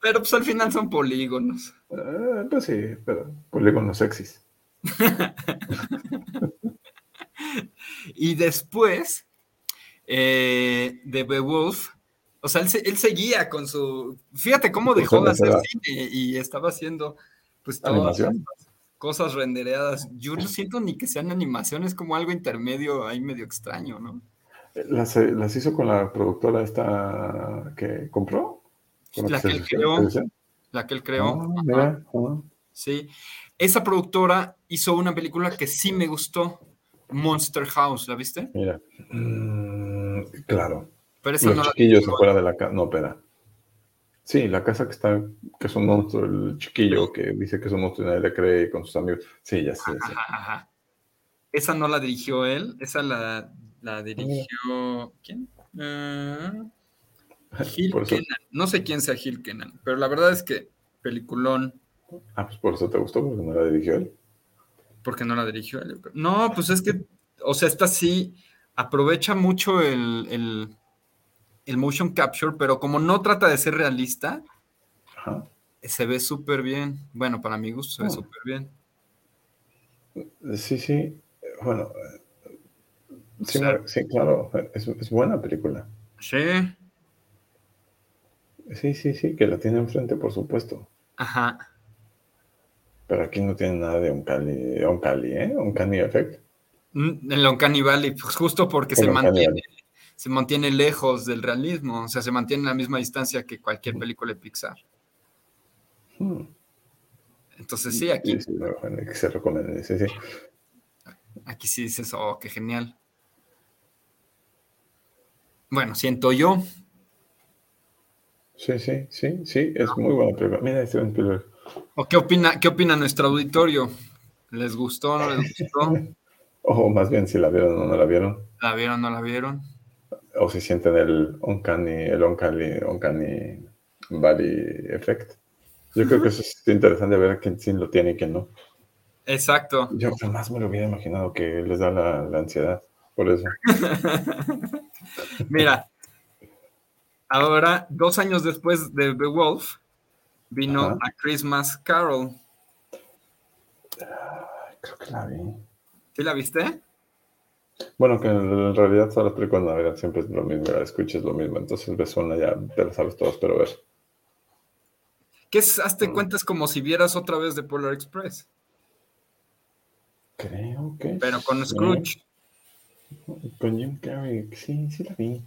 S1: pero pues al final son polígonos.
S2: Ah, pues sí, pero polígonos sexys.
S1: y después eh, de Beowulf, o sea, él, seguía con su. Fíjate cómo dejó de hacer cine y estaba haciendo pues todas cosas rendereadas. Yo no siento ni que sean animaciones, como algo intermedio ahí medio extraño, ¿no?
S2: Las, las hizo con la productora esta que compró.
S1: La que, él creó, la que él creó. Ah, sí. Esa productora hizo una película que sí me gustó, Monster House, ¿la viste?
S2: Mira. Mm, claro. Pero Los no chiquillos afuera de la casa. No, espera. Sí, la casa que está, que es un monstruo, el chiquillo que dice que es un monstruo y nadie le cree con sus amigos. Sí, ya sé.
S1: Esa no la dirigió él, esa la la dirigió. ¿Quién? Uh, Gil Kenan. No sé quién sea Gil Kenan, pero la verdad es que peliculón.
S2: Ah, pues por eso te gustó, porque no la dirigió él.
S1: Porque no la dirigió él. No, pues es que, o sea, esta sí aprovecha mucho el, el, motion capture, pero como no trata de ser realista, se ve súper bien. Bueno, para mi gusto se ve ah. súper bien.
S2: Sí, sí. Bueno, Sí, sí claro, es, buena película.
S1: Sí.
S2: Sí, sí, sí, que la tiene enfrente, por supuesto.
S1: Ajá.
S2: Pero aquí no tiene nada de un Cali, un Cali, ¿eh? Un Cali Effect.
S1: Mm, el Uncanny Valley, pues justo porque se mantiene, se mantiene lejos del realismo, o sea, se mantiene a la misma distancia que cualquier película de Pixar. Hmm. Entonces sí, aquí.
S2: Sí, sí, se recomienda, sí, sí.
S1: Aquí sí dices, oh, qué genial. Bueno, siento yo.
S2: Sí, sí, sí, sí, es muy buena película. Mira, Steven Spielberg.
S1: ¿O qué opina, qué opina nuestro auditorio? ¿Les gustó o no les gustó?
S2: o más bien si la vieron o no la vieron.
S1: ¿La vieron o no la vieron?
S2: O si sienten el Uncanny, el Uncanny, Uncanny Valley Effect. Yo creo que eso es interesante ver quién sí lo tiene y quién no.
S1: Exacto.
S2: Yo jamás me lo hubiera imaginado que les da la, la ansiedad, por eso.
S1: Mira, ahora, dos años después de The Wolf, vino a Christmas Carol.
S2: Creo que la vi.
S1: ¿Sí la viste?
S2: Bueno, que en realidad todas las películas de Navidad siempre es lo mismo, la escuchas lo mismo, entonces ves una ya te la sabes todas, pero ver.
S1: ¿Qué es? Hazte mm. cuentas como si vieras otra vez de Polar Express.
S2: Creo que
S1: Pero con Scrooge.
S2: Con Jim Carrey, sí, sí la vi.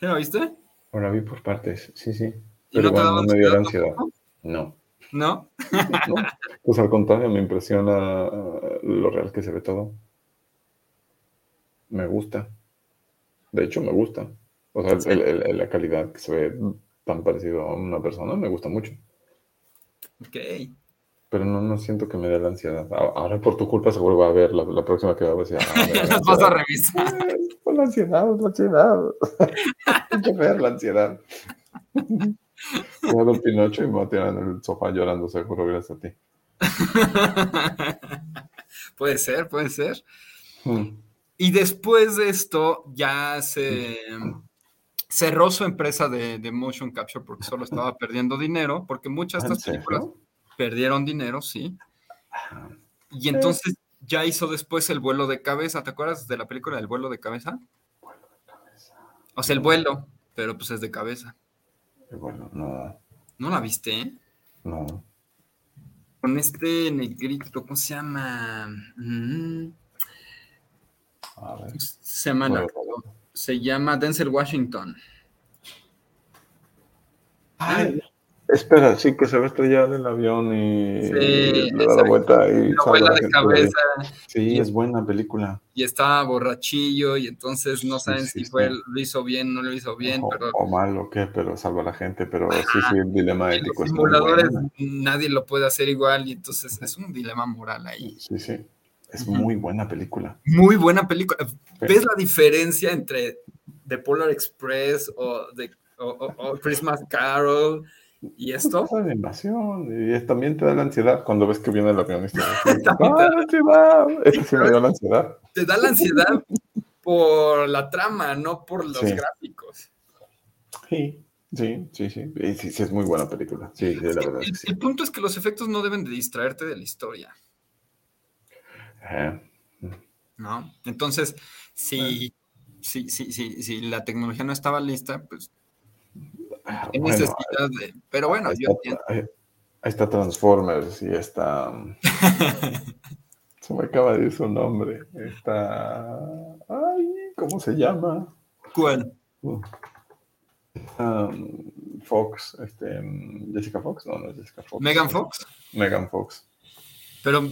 S1: ¿Sí la viste?
S2: O la vi por partes, sí, sí. Pero igual no me dio la ansiedad. No.
S1: ¿No?
S2: Pues al contrario, me impresiona lo real que se ve todo. Me gusta. De hecho, me gusta. O sea, la calidad que se ve tan parecido a una persona me gusta mucho.
S1: Ok.
S2: Pero no, no siento que me dé la ansiedad. Ahora por tu culpa seguro va a ver la, próxima que va a ver.
S1: Las vas a revisar.
S2: La ansiedad, la ansiedad. Hay que ver la ansiedad. Ver Pinocho y me voy a tirar en el sofá llorando seguro gracias a ti.
S1: puede ser, puede ser. Hmm. Y después de esto ya se cerró su empresa de, motion capture porque solo estaba perdiendo dinero, porque muchas de estas películas perdieron dinero, sí. Y entonces ya hizo después el vuelo de cabeza. ¿Te acuerdas de la película del vuelo de cabeza? Vuelo de cabeza. O sea, el vuelo, pero pues es de cabeza.
S2: El vuelo, no.
S1: ¿No la viste?
S2: No.
S1: Con este negrito, ¿cómo se llama? Mm. Se llama, se llama Denzel Washington.
S2: Ay, espera, sí, que se va a estrellar el avión y, le da la vuelta y
S1: la de cabeza.
S2: Sí, es buena película.
S1: Y está borrachillo y entonces no saben si fue, lo hizo bien, no lo hizo bien.
S2: O,
S1: pero...
S2: o mal o qué, pero salva a la gente, pero sí, sí, el dilema ético.
S1: Los simuladores nadie lo puede hacer igual y entonces es un dilema moral ahí.
S2: Sí, sí. Es muy buena película.
S1: Muy buena película. ¿Ves la diferencia entre The Polar Express o, The, Christmas Carol y esto?
S2: Es invasión y también te da la ansiedad cuando ves que viene el avión. Este me dio la ansiedad.
S1: Te da la ansiedad por la trama, no por los gráficos.
S2: Sí. Sí, sí, sí. Sí, sí, es muy buena película. Sí, la verdad.
S1: el, punto es que los efectos no deben de distraerte de la historia. ¿No? Entonces, si, si, si, si, la tecnología no estaba lista, pues
S2: ah, necesidad
S1: de. Pero bueno,
S2: ahí
S1: yo
S2: está, Ahí, está Transformers y está. se me acaba de ir su nombre. Está. Ay, ¿cómo se llama?
S1: ¿Cuál?
S2: Uh, um, Fox, este, Jessica Fox, no, no es Jessica Fox.
S1: Megan Fox.
S2: Megan Fox.
S1: Pero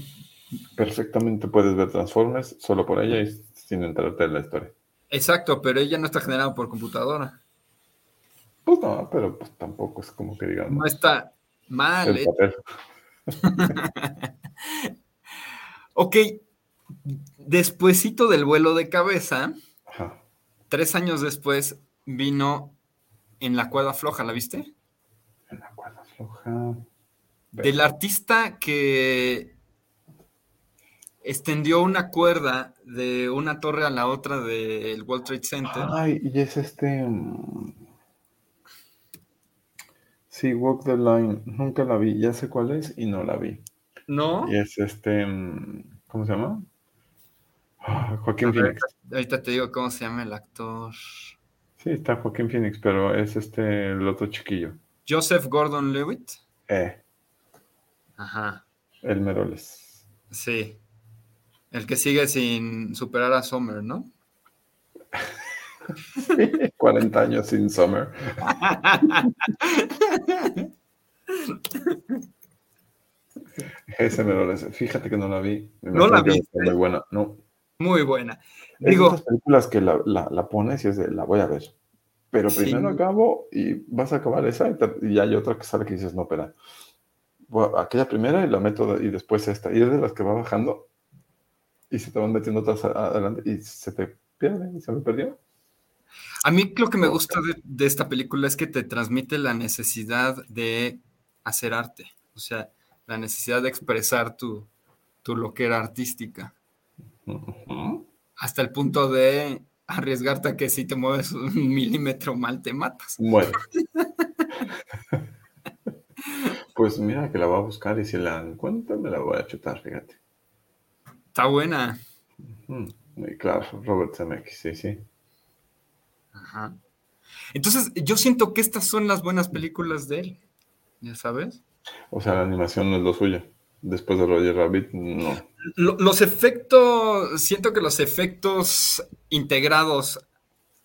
S2: perfectamente puedes ver Transformers solo por ella y sin enterarte en la historia.
S1: Exacto, pero ella no está generada por computadora.
S2: Pues no, pero pues tampoco es como que digamos.
S1: No está mal. ¿eh? ok, despuésito del vuelo de cabeza, tres años después vino en la cuerda floja, ¿la viste?
S2: En la cuerda floja.
S1: Del artista que extendió una cuerda de una torre a la otra del World Trade Center.
S2: Ay, y es este. Mm, sí, Walk the Line. Nunca la vi. Ya sé cuál es y no la vi.
S1: ¿No?
S2: Y es este. Mm, ¿Cómo se llama? Ah, Joaquín Phoenix.
S1: Ahorita te digo cómo se llama el actor.
S2: Sí, está Joaquín Phoenix, pero es este el otro chiquillo.
S1: Joseph Gordon Lewitt.
S2: Eh.
S1: Ajá.
S2: El Meroles.
S1: Sí. El que sigue sin superar a Summer, ¿no?
S2: 40 años sin Summer. Ese me lo Fíjate que no la vi.
S1: no la vi.
S2: Muy buena, no.
S1: Muy buena.
S2: Digo, esas películas que la, pones y es de la voy a ver. Pero primero acabo y vas a acabar esa y, hay otra que sale que dices, no, espera. aquella primera y la meto y después esta. Y es de las que va bajando y se te van metiendo otras adelante y se te pierde y se me perdió.
S1: A mí lo que me gusta de, esta película es que te transmite la necesidad de hacer arte, o sea, la necesidad de expresar tu, tu loquera artística. Hasta el punto de arriesgarte a que si te mueves un milímetro mal te matas.
S2: Bueno. pues mira que la voy a buscar y si la encuentro me la voy a chutar, fíjate.
S1: Está buena.
S2: claro, Robert Zemeckis, sí, sí.
S1: Ajá. Entonces, yo siento que estas son las buenas películas de él, ¿ya sabes?
S2: O sea, la animación no es lo suyo. Después de Roger Rabbit, no.
S1: los efectos, siento que los efectos integrados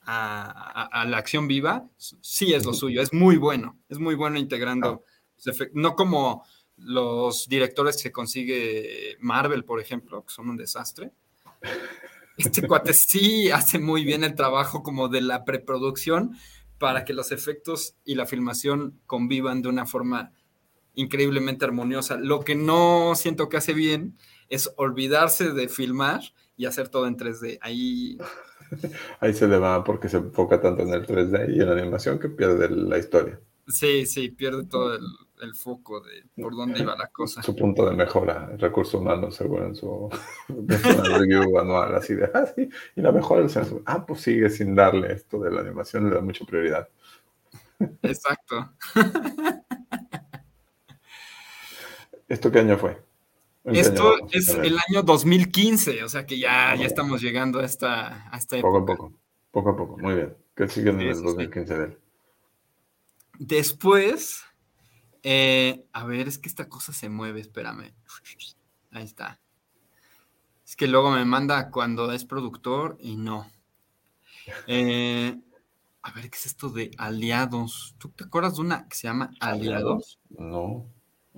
S1: a, la acción viva, sí es lo suyo, es muy bueno, es muy bueno integrando, ah. no como los directores que consigue Marvel, por ejemplo, que son un desastre. Este cuate sí hace muy bien el trabajo como de la preproducción para que los efectos y la filmación convivan de una forma increíblemente armoniosa. Lo que no siento que hace bien es olvidarse de filmar y hacer todo en 3D. Ahí
S2: Ahí se le va porque se enfoca tanto en el 3D y en la animación que pierde la historia.
S1: Sí, sí, pierde todo el, el foco de por dónde iba la cosa.
S2: Su punto de mejora, el recurso humano, según en su, review anual, así de, ah, sí, y la mejora el sensor. Ah, pues sigue sin darle esto de la animación, le da mucha prioridad.
S1: Exacto.
S2: ¿Esto qué año fue?
S1: Esto es el año 2015, o sea que ya, ya estamos llegando a esta, a esta
S2: época. Poco a poco, poco a poco, muy bien. ¿Qué sigue en el 2015 de él?
S1: Después, eh, a ver, es que esta cosa se mueve, espérame. Ahí está. Es que luego me manda cuando es productor y no. Eh, a ver, ¿qué es esto de aliados? ¿Tú te acuerdas de una que se llama Aliados?
S2: No.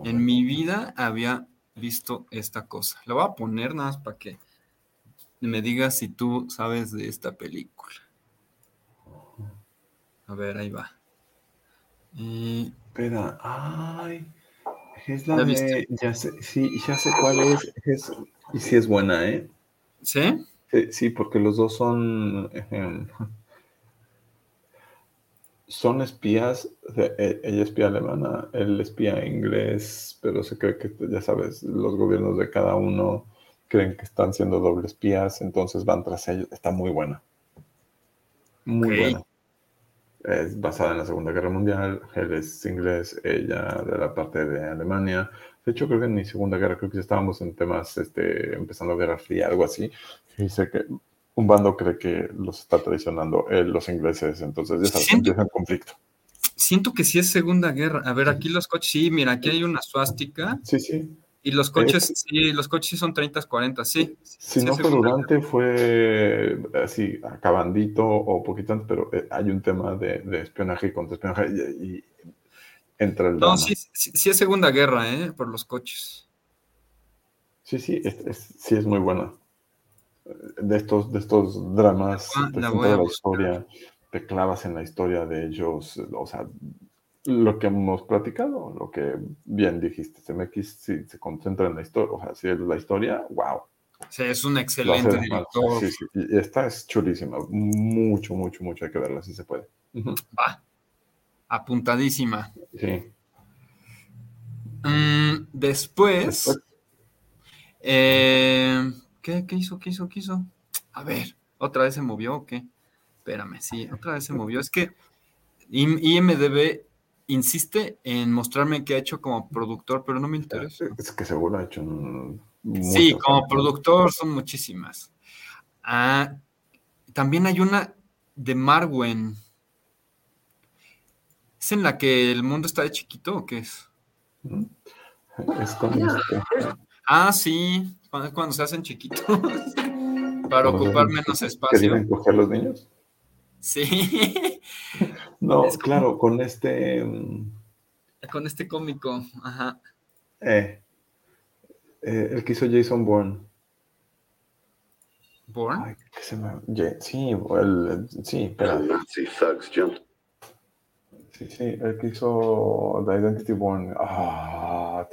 S1: En mi vida había visto esta cosa. La voy a poner nada más para que me digas si tú sabes de esta película. A ver, ahí va.
S2: Espera, ay, es la de, ya sé, sí, ya sé cuál es, es, y sí es buena, ¿eh?
S1: ¿Sí?
S2: Sí, porque los dos son, son espías, e, ella espía alemana, él espía inglés, pero se cree que, ya sabes, los gobiernos de cada uno creen que están siendo doble espías, entonces van tras ellos, está muy buena. Muy buena es basada en la Segunda Guerra Mundial, él es inglés, ella de la parte de Alemania. De hecho, creo que en mi Segunda Guerra, creo que ya estábamos en temas, este, empezando Guerra Fría, algo así. Y sé que un bando cree que los está traicionando eh, los ingleses, entonces ya sabes, empieza el conflicto.
S1: Siento que sí es Segunda Guerra. A ver, aquí los coches, sí, mira, aquí hay una suástica.
S2: Sí, sí.
S1: Y los coches, sí, los coches sí son 30, 40, sí.
S2: Si no fue durante, fue así, acabandito o poquito antes, pero eh, hay un tema de, espionaje y contraespionaje y, el
S1: No, sí, sí, es Segunda Guerra, ¿eh? Por los coches.
S2: Sí, sí, sí es muy buena. De estos, de estos dramas, te la, la historia, te clavas en la historia de ellos, o sea, lo que hemos platicado, lo que bien dijiste, CMX si se concentra en la historia, o sea, si es la historia, wow.
S1: Sí, es un excelente director.
S2: Sí, sí, y esta es chulísima, mucho, mucho, mucho hay que verla, si se puede.
S1: Va, apuntadísima.
S2: Sí.
S1: Mm, después, eh, ¿qué, ¿qué hizo? ¿Qué hizo? ¿Qué hizo? A ver, ¿otra vez se movió o qué? Espérame, sí, otra vez se movió. Es que IMDB insiste en mostrarme qué ha hecho como productor, pero no me interesa.
S2: Es que seguro ha hecho un...
S1: Sí, como productor son muchísimas. Ah, también hay una de Marwen. ¿Es en la que el mundo está de chiquito o qué es?
S2: Es este.
S1: Ah, sí, cuando, se hacen chiquitos. para ocupar menos espacio.
S2: ¿Quieren coger los niños?
S1: Sí.
S2: No, claro, con este. Mm,
S1: con este cómico, ajá.
S2: Eh, eh, el que hizo Jason Bourne.
S1: ¿Bourne?
S2: Ay, ¿qué se me... Sí, el, sí, pero. Sí, sí, el que hizo The Identity Born. Ah,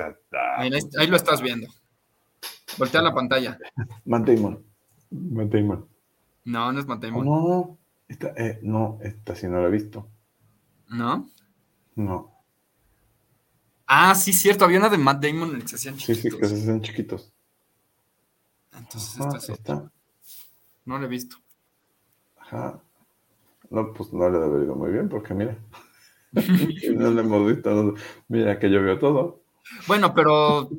S1: ahí, ahí, lo estás viendo. Voltea la pantalla.
S2: Matt Damon. Matt Damon.
S1: No, no es Matt Damon.
S2: no. Esta, eh, no, esta sí no la he visto.
S1: ¿No?
S2: No.
S1: Ah, sí, cierto. Había una de Matt Damon en que se hacían chiquitos.
S2: Sí, sí, que se hacían chiquitos.
S1: Entonces, esta es otra. No la he visto.
S2: Ajá. No, pues no le ha ido muy bien, porque mira. no le hemos visto. Mira que veo todo.
S1: Bueno, pero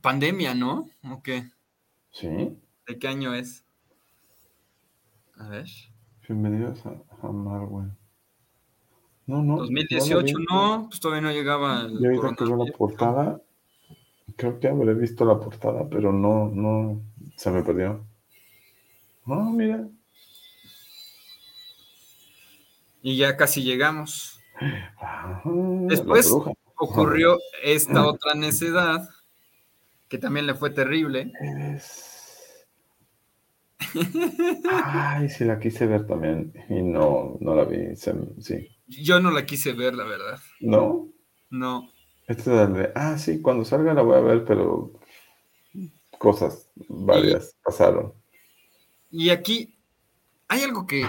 S1: pandemia, ¿no? ¿O qué?
S2: Sí.
S1: ¿De qué año es? A ver.
S2: Bienvenidos a, a Marwen. No, no.
S1: 2018, no, pues todavía no llegaba.
S2: El Yo ahorita que veo la portada, creo que habré visto la portada, pero no, no, se me perdió. No, mira.
S1: Y ya casi llegamos. Después, ocurrió esta otra necedad, que también le fue terrible.
S2: Ay, sí la quise ver también y no, no la vi, sí.
S1: Yo no la quise ver, la verdad.
S2: ¿No?
S1: No.
S2: Este de, ah, sí, cuando salga la voy a ver, pero cosas varias pasaron.
S1: Y aquí hay algo que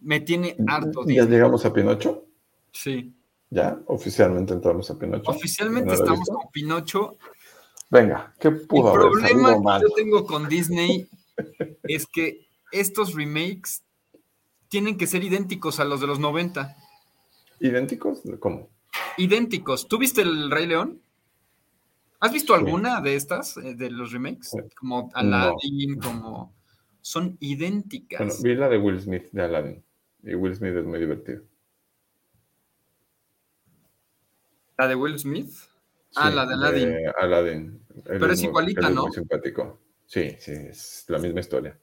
S1: me tiene harto.
S2: ¿Ya llegamos a Pinocho?
S1: Sí.
S2: ¿Ya? Oficialmente entramos a Pinocho.
S1: Oficialmente estamos con Pinocho.
S2: Venga, ¿qué pudo
S1: El problema que yo tengo con Disney es que estos remakes tienen que ser idénticos a los de los 90.
S2: ¿Idénticos? ¿Cómo?
S1: Idénticos. ¿Tú viste el Rey León? ¿Has visto alguna de estas, eh, de los remakes? Como Aladdin, como... Son idénticas. Bueno,
S2: vi la de Will Smith de Aladdin. Y Will Smith es muy divertido.
S1: ¿La de Will Smith? ah, la de Aladdin.
S2: Aladdin.
S1: Pero es igualita, ¿no?
S2: Muy simpático. Sí, sí, es la misma historia.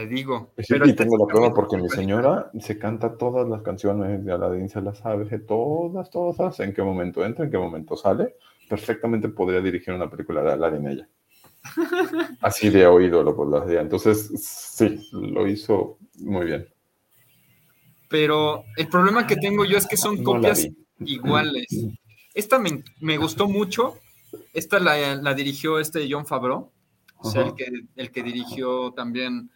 S1: Te digo.
S2: Sí, y tengo la prueba porque mi señora se canta todas las canciones de Aladdin, se las sabe, todas, todas, en qué momento entra, en qué momento sale. Perfectamente podría dirigir una película de Aladdin ella. Así de oído lo podría. Entonces, sí, lo hizo muy bien.
S1: Pero el problema que tengo yo es que son copias iguales. Esta me, me, gustó mucho. Esta la, la dirigió este John Favreau o sea, el que, el que dirigió también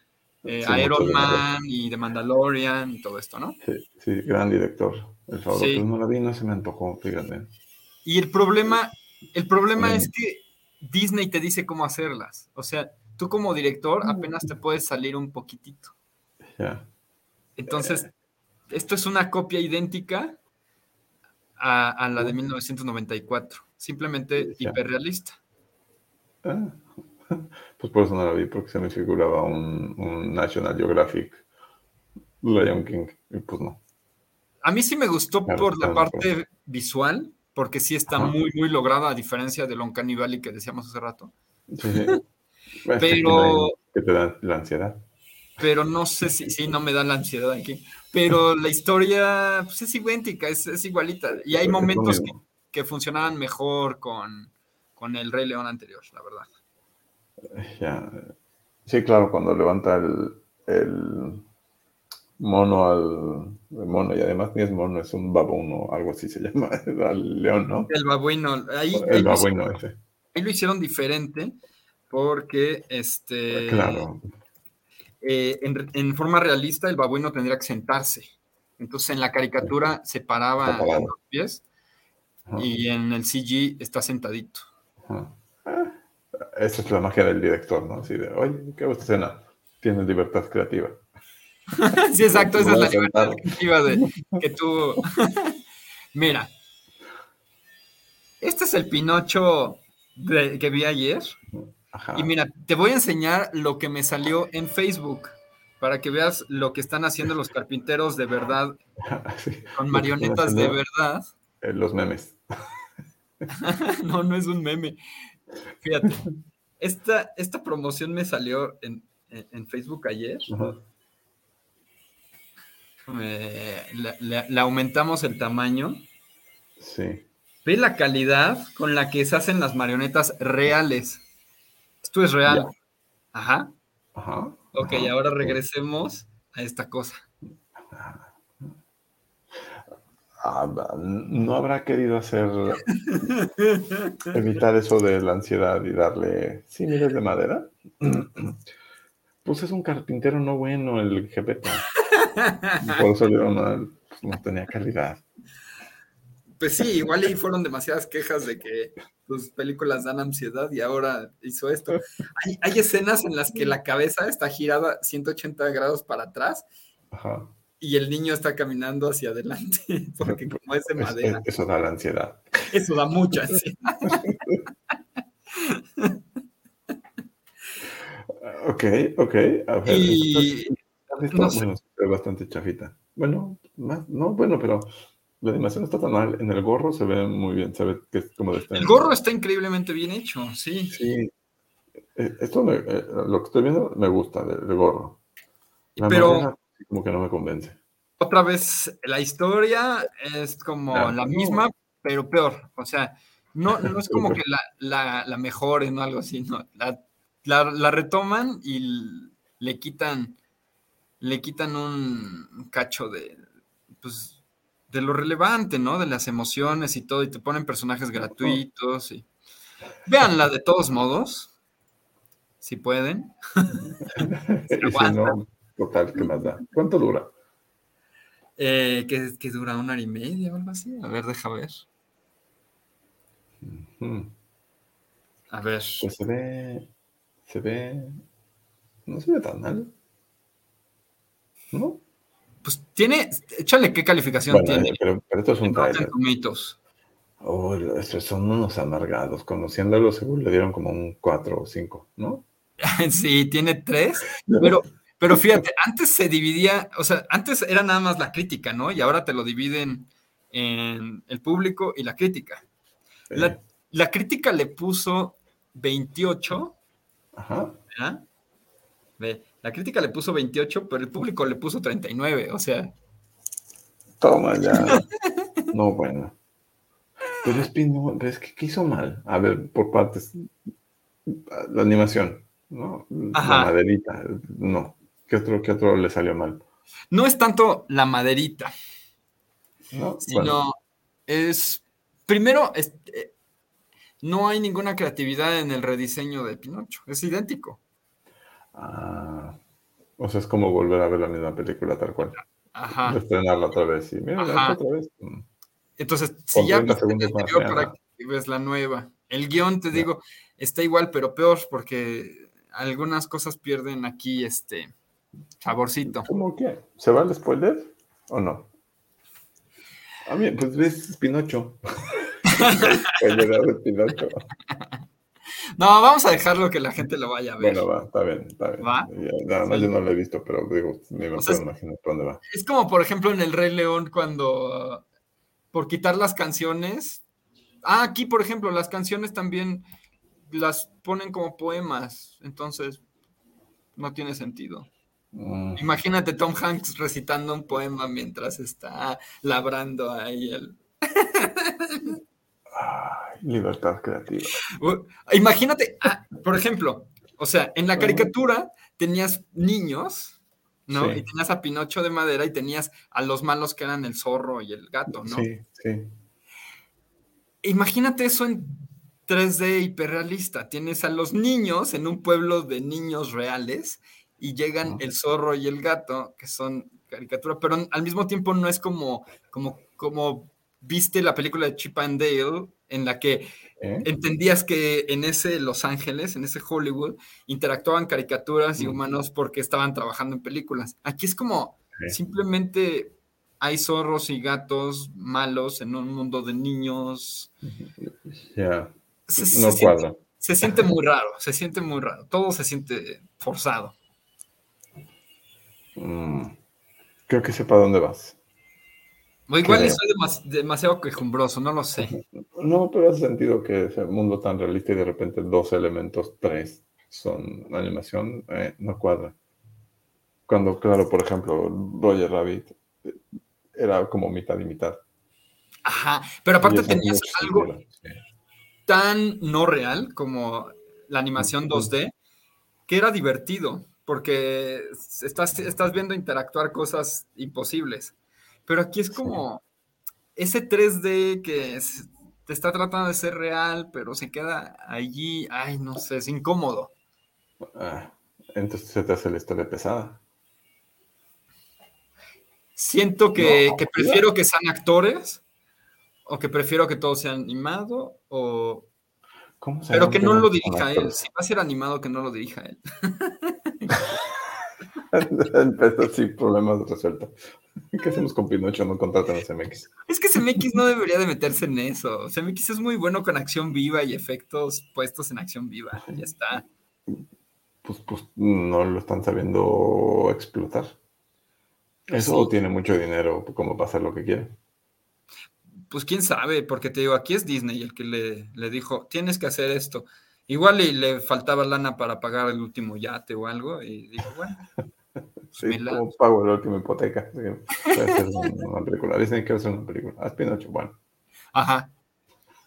S1: eh, Iron Man y The Mandalorian y todo esto, ¿no?
S2: Sí, sí gran director. El favor, sí. no la vi, no se me antojó, fíjate.
S1: Y el problema, el problema es que Disney te dice cómo hacerlas. O sea, tú como director mm. apenas te puedes salir un poquitito.
S2: Ya.
S1: Entonces, esto es una copia idéntica a, a la de 1994. Simplemente hiperrealista.
S2: Ah. Pues por eso no la vi, porque se me figuraba un, National Geographic Lion King, y pues no.
S1: A mí sí me gustó por la parte visual, porque sí está muy, muy lograda, a diferencia de Long Valley que decíamos hace rato.
S2: Sí,
S1: pero...
S2: Que te da la ansiedad.
S1: Pero no sé si, sí, no me da la ansiedad aquí. Pero la historia pues, es idéntica, es, es igualita. Y hay momentos que, que, funcionaban mejor con, con el Rey León anterior, la verdad.
S2: Ya. Sí, claro, cuando levanta el, mono al mono, y además ni es mono, es un babuino, algo así se llama, al león, ¿no?
S1: El babuino, ahí,
S2: el babuino ese.
S1: Ahí lo hicieron diferente porque este
S2: claro.
S1: Eh, en, forma realista el babuino tendría que sentarse. Entonces en la caricatura se paraba los pies y en el CG está sentadito.
S2: Esa es la magia del director, ¿no? Así de, oye, ¿qué esta escena? Tienes libertad creativa.
S1: sí, exacto, esa es la libertad creativa de que tú. Mira, este es el Pinocho que vi ayer. Y mira, te voy a enseñar lo que me salió en Facebook para que veas lo que están haciendo los carpinteros de verdad con marionetas de verdad.
S2: Eh, los memes.
S1: no, no es un meme. Fíjate, esta, esta promoción me salió en, Facebook ayer. le, aumentamos el tamaño.
S2: Sí.
S1: Ve la calidad con la que se hacen las marionetas reales. Esto es real. Ajá.
S2: Ajá.
S1: Ok, ahora regresemos a esta cosa.
S2: Ah, no habrá querido hacer evitar eso de la ansiedad y darle sí miles de madera. Pues es un carpintero no bueno el GPT. Por eso mal, pues no tenía calidad.
S1: Pues sí, igual ahí fueron demasiadas quejas de que tus películas dan ansiedad y ahora hizo esto. Hay, hay escenas en las que la cabeza está girada 180 grados para atrás.
S2: Ajá
S1: y el niño está caminando hacia adelante, porque como es de madera.
S2: Eso da la ansiedad.
S1: Eso da mucha ansiedad.
S2: ok, ok. A ver,
S1: y...
S2: Bueno, es bastante chafita. Bueno, más, no, bueno, pero la animación está tan mal. En el gorro se ve muy bien, se ve que es como de
S1: este El gorro está increíblemente bien hecho, sí.
S2: Sí. Eh, esto, eh, lo que estoy viendo, me gusta del, gorro.
S1: La pero
S2: como que no me convence.
S1: Otra vez, la historia es como la misma, pero peor. O sea, no, no es como que la, la, la mejoren o algo así, no. La, retoman y le quitan, le quitan un cacho de, pues, de lo relevante, ¿no? De las emociones y todo, y te ponen personajes gratuitos y... Véanla de todos modos, si pueden.
S2: si no, total, ¿qué más da? ¿Cuánto dura?
S1: Eh, que, dura una hora y media o algo así. A ver, deja ver. A ver.
S2: Pues se ve. Se ve. No se ve tan mal. ¿No?
S1: Pues tiene. Échale qué calificación tiene.
S2: Pero, esto es un trailer. Oh, estos son unos amargados. Conociéndolo, seguro le dieron como un 4 o 5, ¿no?
S1: sí, tiene 3. Pero pero fíjate, antes se dividía, o sea, antes era nada más la crítica, ¿no? Y ahora te lo dividen en el público y la crítica. La, crítica le puso 28. Ajá. Ve, la crítica le puso 28, pero el público le puso 39, o sea.
S2: Toma ya. no, bueno. Pero es, es que ¿qué hizo mal? A ver, por partes. La animación, ¿no? Ajá. La maderita, no. ¿Qué otro, qué otro le salió mal?
S1: No es tanto la maderita, no, sino es, primero, eh, no hay ninguna creatividad en el rediseño de Pinocho, es idéntico.
S2: Ah, o sea, es como volver a ver la misma película tal cual. Ajá. Estrenarla otra vez y mira, otra vez. Mm.
S1: Entonces, si ya viste la para que ves la nueva. El guion, te digo, está igual, pero peor, porque algunas cosas pierden aquí este Saborcito.
S2: ¿Cómo que? ¿Se va el spoiler o no? A mí, pues ves Pinocho.
S1: No, vamos a dejarlo que la gente lo vaya a ver.
S2: Bueno, va, está bien, está bien. ¿Va? yo no lo he visto, pero digo, me puedo imaginar por dónde va.
S1: Es como, por ejemplo, en El Rey León, cuando por quitar las canciones. Ah, aquí, por ejemplo, las canciones también las ponen como poemas, entonces no tiene sentido. Mm. Imagínate Tom Hanks recitando un poema mientras está labrando ahí el.
S2: libertad creativa.
S1: Imagínate, ah, por ejemplo, o sea, en la caricatura tenías niños, ¿no? Y tenías a Pinocho de madera y tenías a los malos que eran el zorro y el gato, ¿no? Sí, sí. Imagínate eso en 3D hiperrealista. Tienes a los niños en un pueblo de niños reales y llegan el zorro y el gato, que son caricatura, pero al mismo tiempo no es como, como, como viste la película de Chip and Dale, en la que ¿Eh? entendías que en ese Los Ángeles, en ese Hollywood, interactuaban caricaturas y humanos porque estaban trabajando en películas. Aquí es como simplemente hay zorros y gatos malos en un mundo de niños.
S2: No cuadra.
S1: se siente muy raro, se siente muy raro. Todo se siente forzado.
S2: Mm, creo que sepa dónde vas.
S1: O igual soy demasiado quejumbroso, no lo sé.
S2: No, pero hace sentido que ese mundo tan realista y de repente dos elementos, tres, son animación, eh, no cuadra. Cuando, claro, por ejemplo, Roger Rabbit eh, era como mitad y mitad.
S1: Ajá, pero aparte tenías algo tan no real como la animación 2D que era divertido porque estás, estás viendo interactuar cosas imposibles. Pero aquí es como ese 3D que te está tratando de ser real, pero se queda allí, ay, no sé, es incómodo.
S2: Ah, entonces se te hace la historia pesada.
S1: Siento que, que prefiero que sean actores, o que prefiero que todo sea animado, o... Pero que no lo dirija él. Si va a ser animado, que no lo dirija él.
S2: Empezó sin problemas resueltos. ¿Qué hacemos con Pinocho? No contratan a CMX.
S1: Es que CMX no debería de meterse en eso. CMX es muy bueno con acción viva y efectos puestos en acción viva. Ya está.
S2: Pues, pues no lo están sabiendo explotar. Eso tiene mucho dinero como para hacer lo que quiere.
S1: Pues quién sabe, porque te digo, aquí es Disney el que le, le dijo, tienes que hacer esto. Igual y le faltaba lana para pagar el último yate o algo, y dijo, bueno.
S2: Sí, como pago la última hipoteca. Puede ser una película. Dicen que va a ser una película. Haz Pinocho, bueno.
S1: Ajá.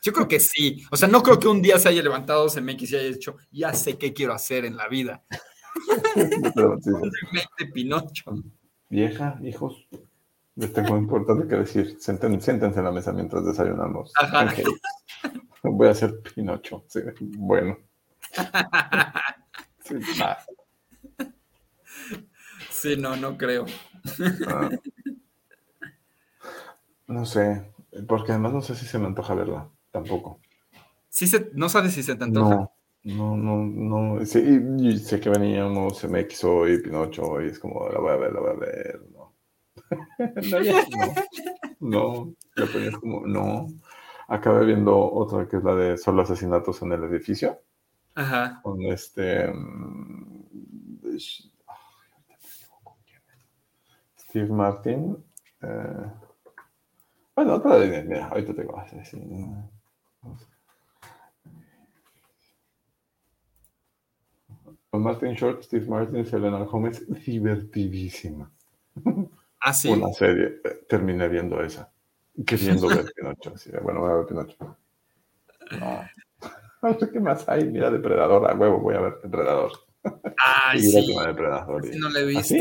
S1: Yo creo que sí. O sea, no creo que un día se haya levantado CMX y haya dicho, ya sé qué quiero hacer en la vida.
S2: Pero, sí,
S1: Un remake de Pinocho.
S2: Vieja, hijos, les tengo importante que decir. Siéntense en la mesa mientras desayunamos.
S1: Ajá.
S2: Voy a hacer Pinocho. Sí, bueno. Sí,
S1: Sí, no, no creo.
S2: ah. No sé, porque además no sé si se me antoja verla, tampoco.
S1: Sí se, no sabes si se te antoja.
S2: No, no, no, no. Sí, y- y sé que veníamos MX hoy, Pinocho hoy, es como, la voy a ver, la voy a ver, no. no, ya, no, no, la ponías como, no. Acabé viendo otra que es la de solo asesinatos en el edificio,
S1: Ajá.
S2: con este... mm. Steve Martin. eh, bueno, otra de... Mira, ahorita te no. Con Martin Short, Steve Martin, Selena Gomez, divertidísima.
S1: Ah, sí.
S2: Una serie. eh, Terminé viendo esa. Queriendo ver Pinocho. así de, bueno, voy a ver Pinocho. No. No sé qué más hay. Mira, Depredador. A huevo, voy a ver Depredador.
S1: Ay,
S2: Y
S1: sí.
S2: última Depredador. y-
S1: Sí, no la he
S2: ¿Ah,
S1: visto.
S2: sí?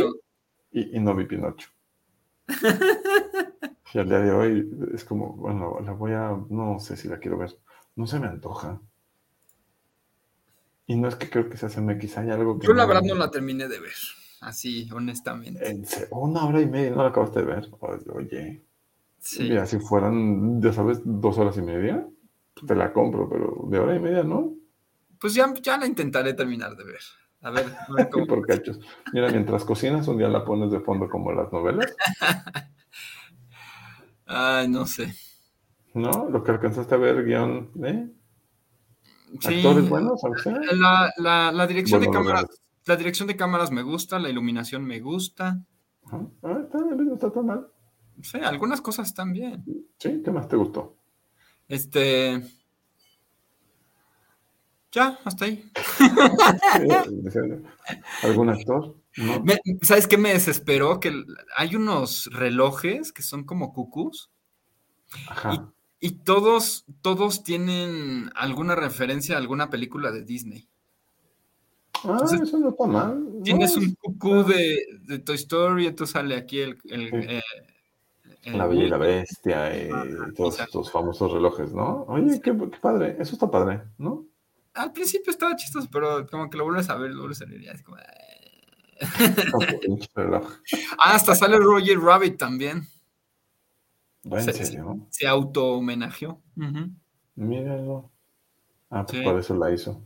S2: y, y no vi Pinocho. Y al día de hoy es como, bueno, la voy a, no sé si la quiero ver, no se me antoja. Y no es que creo que se CMX, hay algo que...
S1: Yo la verdad no la terminé de ver. Así, honestamente.
S2: En se- una hora y media, ¿no la acabaste de ver? Oye,
S1: Sí.
S2: mira, si fueran, ya sabes, dos horas y media, te la compro, pero de hora y media no,
S1: Pues ya, ya la intentaré terminar de ver. A ver, a ver cómo.
S2: por cachos. Mira, mientras cocinas, un día la pones de fondo como las novelas,
S1: Ay, no sé.
S2: ¿no? Lo que alcanzaste a ver, guion, ¿eh?
S1: Sí.
S2: Actores buenos.
S1: La, la, la dirección de
S2: Bueno,
S1: cámaras. La dirección de cámaras me gusta, la iluminación me gusta.
S2: Ajá. Ah, está, no está tan mal.
S1: Sí, algunas cosas están bien.
S2: Sí, ¿qué más te gustó?
S1: Este. Ya, hasta ahí.
S2: ¿Algún actor? ¿No?
S1: Me- ¿Sabes qué me desesperó? Que hay unos relojes que son como cucús
S2: Ajá.
S1: y todos, todos tienen alguna referencia a alguna película de Disney.
S2: Ah,
S1: Entonces,
S2: eso no está mal. No,
S1: Tienes
S2: es-
S1: un cucú de, de Toy Story, entonces sale aquí el. el-
S2: Sí.
S1: eh, el-
S2: La Bella y la Bestia y todos estos famosos relojes, ¿no? Oye, qué, qué padre. Eso está padre, ¿no?
S1: Al principio estaba chistoso, pero como que lo vuelves a ver, lo vuelves a ver y es como. eh.
S2: Reloj.
S1: Ah, hasta sale Roger Rabbit también.
S2: Va en serio.
S1: Se auto homenajeó. Ujú.
S2: Míralo. Ah, pues
S1: Sí.
S2: por eso la hizo.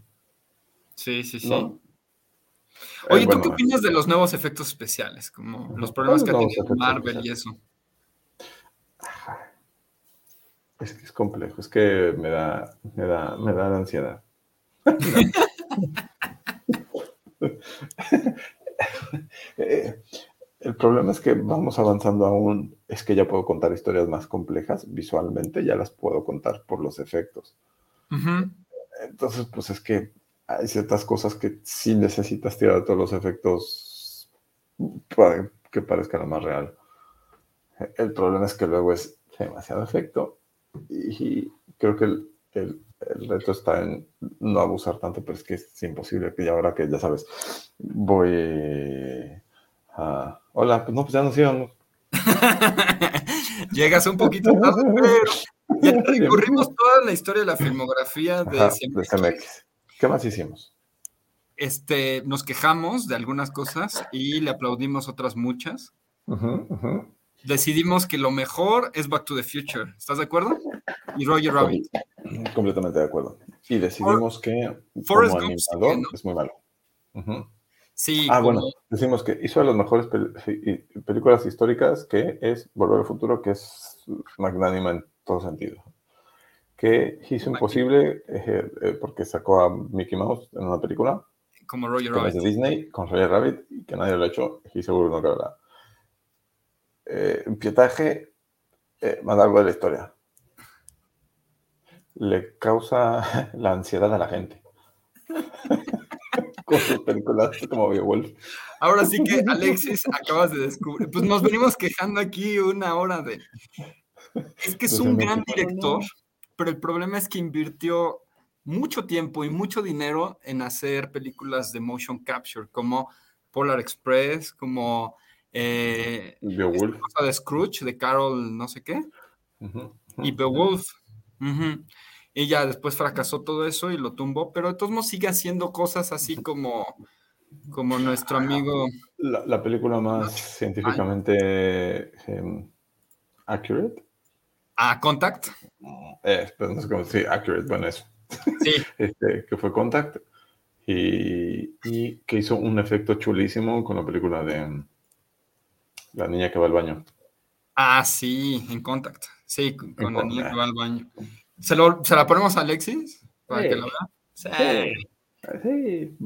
S1: Sí, sí, sí.
S2: ¿No?
S1: Oye,
S2: Eh,
S1: ¿tú
S2: bueno,
S1: qué opinas de los nuevos efectos especiales? Como los problemas que ha
S2: ¿Cuáles
S1: tenido Marvel y eso.
S2: Es que es complejo, es que me da, me da, me da ansiedad. El problema es que vamos avanzando aún, es que ya puedo contar historias más complejas visualmente, ya las puedo contar por los efectos. Entonces, pues es que hay ciertas cosas que sí necesitas tirar todos los efectos para que parezca lo más real. El problema es que luego es demasiado efecto y creo que el, el- el reto está en no abusar tanto, pero es que es imposible ya ahora que ya sabes, voy a... Hola, pues no, pues ya nos íbamos.
S1: Llegas un poquito tarde, pero ya recorrimos toda la historia de la filmografía de
S2: Ajá, de CMX. ¿Qué más hicimos?
S1: Este, nos quejamos de algunas cosas y le aplaudimos otras muchas.
S2: Ujú, ujú.
S1: Decidimos que lo mejor es Back to the Future. ¿Estás de acuerdo? Y Roger Rabbit.
S2: Completamente de acuerdo. Y decidimos que
S1: Forrest
S2: como
S1: Gump
S2: animador
S1: no.
S2: es muy malo. Ujú.
S1: Sí,
S2: Ah,
S1: como-
S2: bueno, decimos que hizo de las mejores pel- películas históricas, que es Volver al Futuro, que es magnánima en todo sentido. Que hizo imposible eh, eh, porque sacó a Mickey Mouse en una película
S1: como Roger
S2: es de
S1: Rabbit.
S2: Disney, con Roger Rabbit, y que nadie lo ha hecho, y seguro no cabrá. Eh, pietaje, eh, manda algo de la historia. Le causa la ansiedad a la gente. con sus películas como Beowulf.
S1: Ahora sí que, Alexis, acabas de descubrir. Pues nos venimos quejando aquí una hora de. Es que es un gran director, pero el problema es que invirtió mucho tiempo y mucho dinero en hacer películas de motion capture, como Polar Express, como eh,
S2: Beowulf.
S1: de Scrooge, de Carol, no sé qué, y Beowulf. Y ya después fracasó todo eso y lo tumbó, pero de todos modos sigue haciendo cosas así como, como nuestro amigo.
S2: La, película más científicamente em, accurate.
S1: Ah, Contact.
S2: Eh, pero no sé cómo, sí, accurate, bueno, eso. Sí. este, que fue Contact. Y, y, que hizo un efecto chulísimo con la película de em, La niña que va al baño.
S1: Ah, sí, en Contact. Sí, con, la niña que va al baño. ¿Se, lo, ¿Se, la ponemos a Alexis? Para que lo vea.
S2: Sí. sí.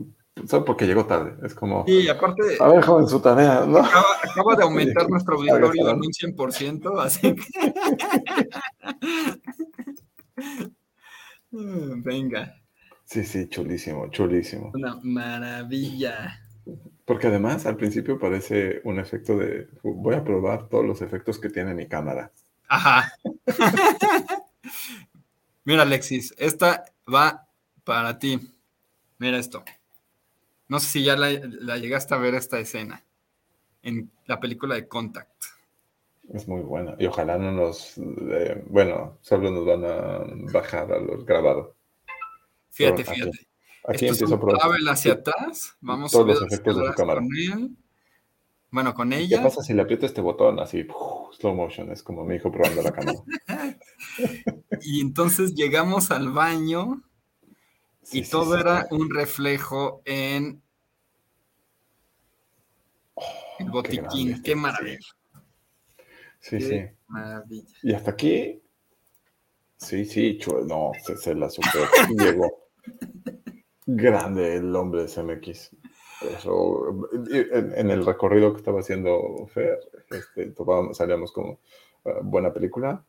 S2: Solo porque llegó tarde. Es como.
S1: Sí, aparte.
S2: A ver, joven, su tarea, ¿no?
S1: Acaba, de aumentar nuestro auditorio en un 100%, así que. Venga.
S2: Sí, sí, chulísimo, chulísimo.
S1: Una maravilla.
S2: Porque además al principio parece un efecto de. Voy a probar todos los efectos que tiene mi cámara.
S1: Ajá. Mira, Alexis, esta va para ti. Mira esto. No sé si ya la, llegaste a ver esta escena en la película de Contact.
S2: Es muy buena. Y ojalá no nos. Eh, bueno, solo nos van a bajar a los grabados.
S1: Fíjate, fíjate. Aquí, empiezo a probar. hacia atrás. Vamos
S2: todos los efectos de su cámara.
S1: Bueno, con ella.
S2: ¿Qué pasa si le aprieto este botón así? slow motion, es como mi hijo probando la cámara.
S1: y entonces llegamos al baño y todo era un reflejo en oh, el botiquín. Qué, maravilla.
S2: Sí, sí. Maravilla. Y hasta aquí, sí, sí, no, se, la super llegó. Grande el hombre de CMX. Eso, en, el recorrido que estaba haciendo Fer, este, salíamos como ah, buena película,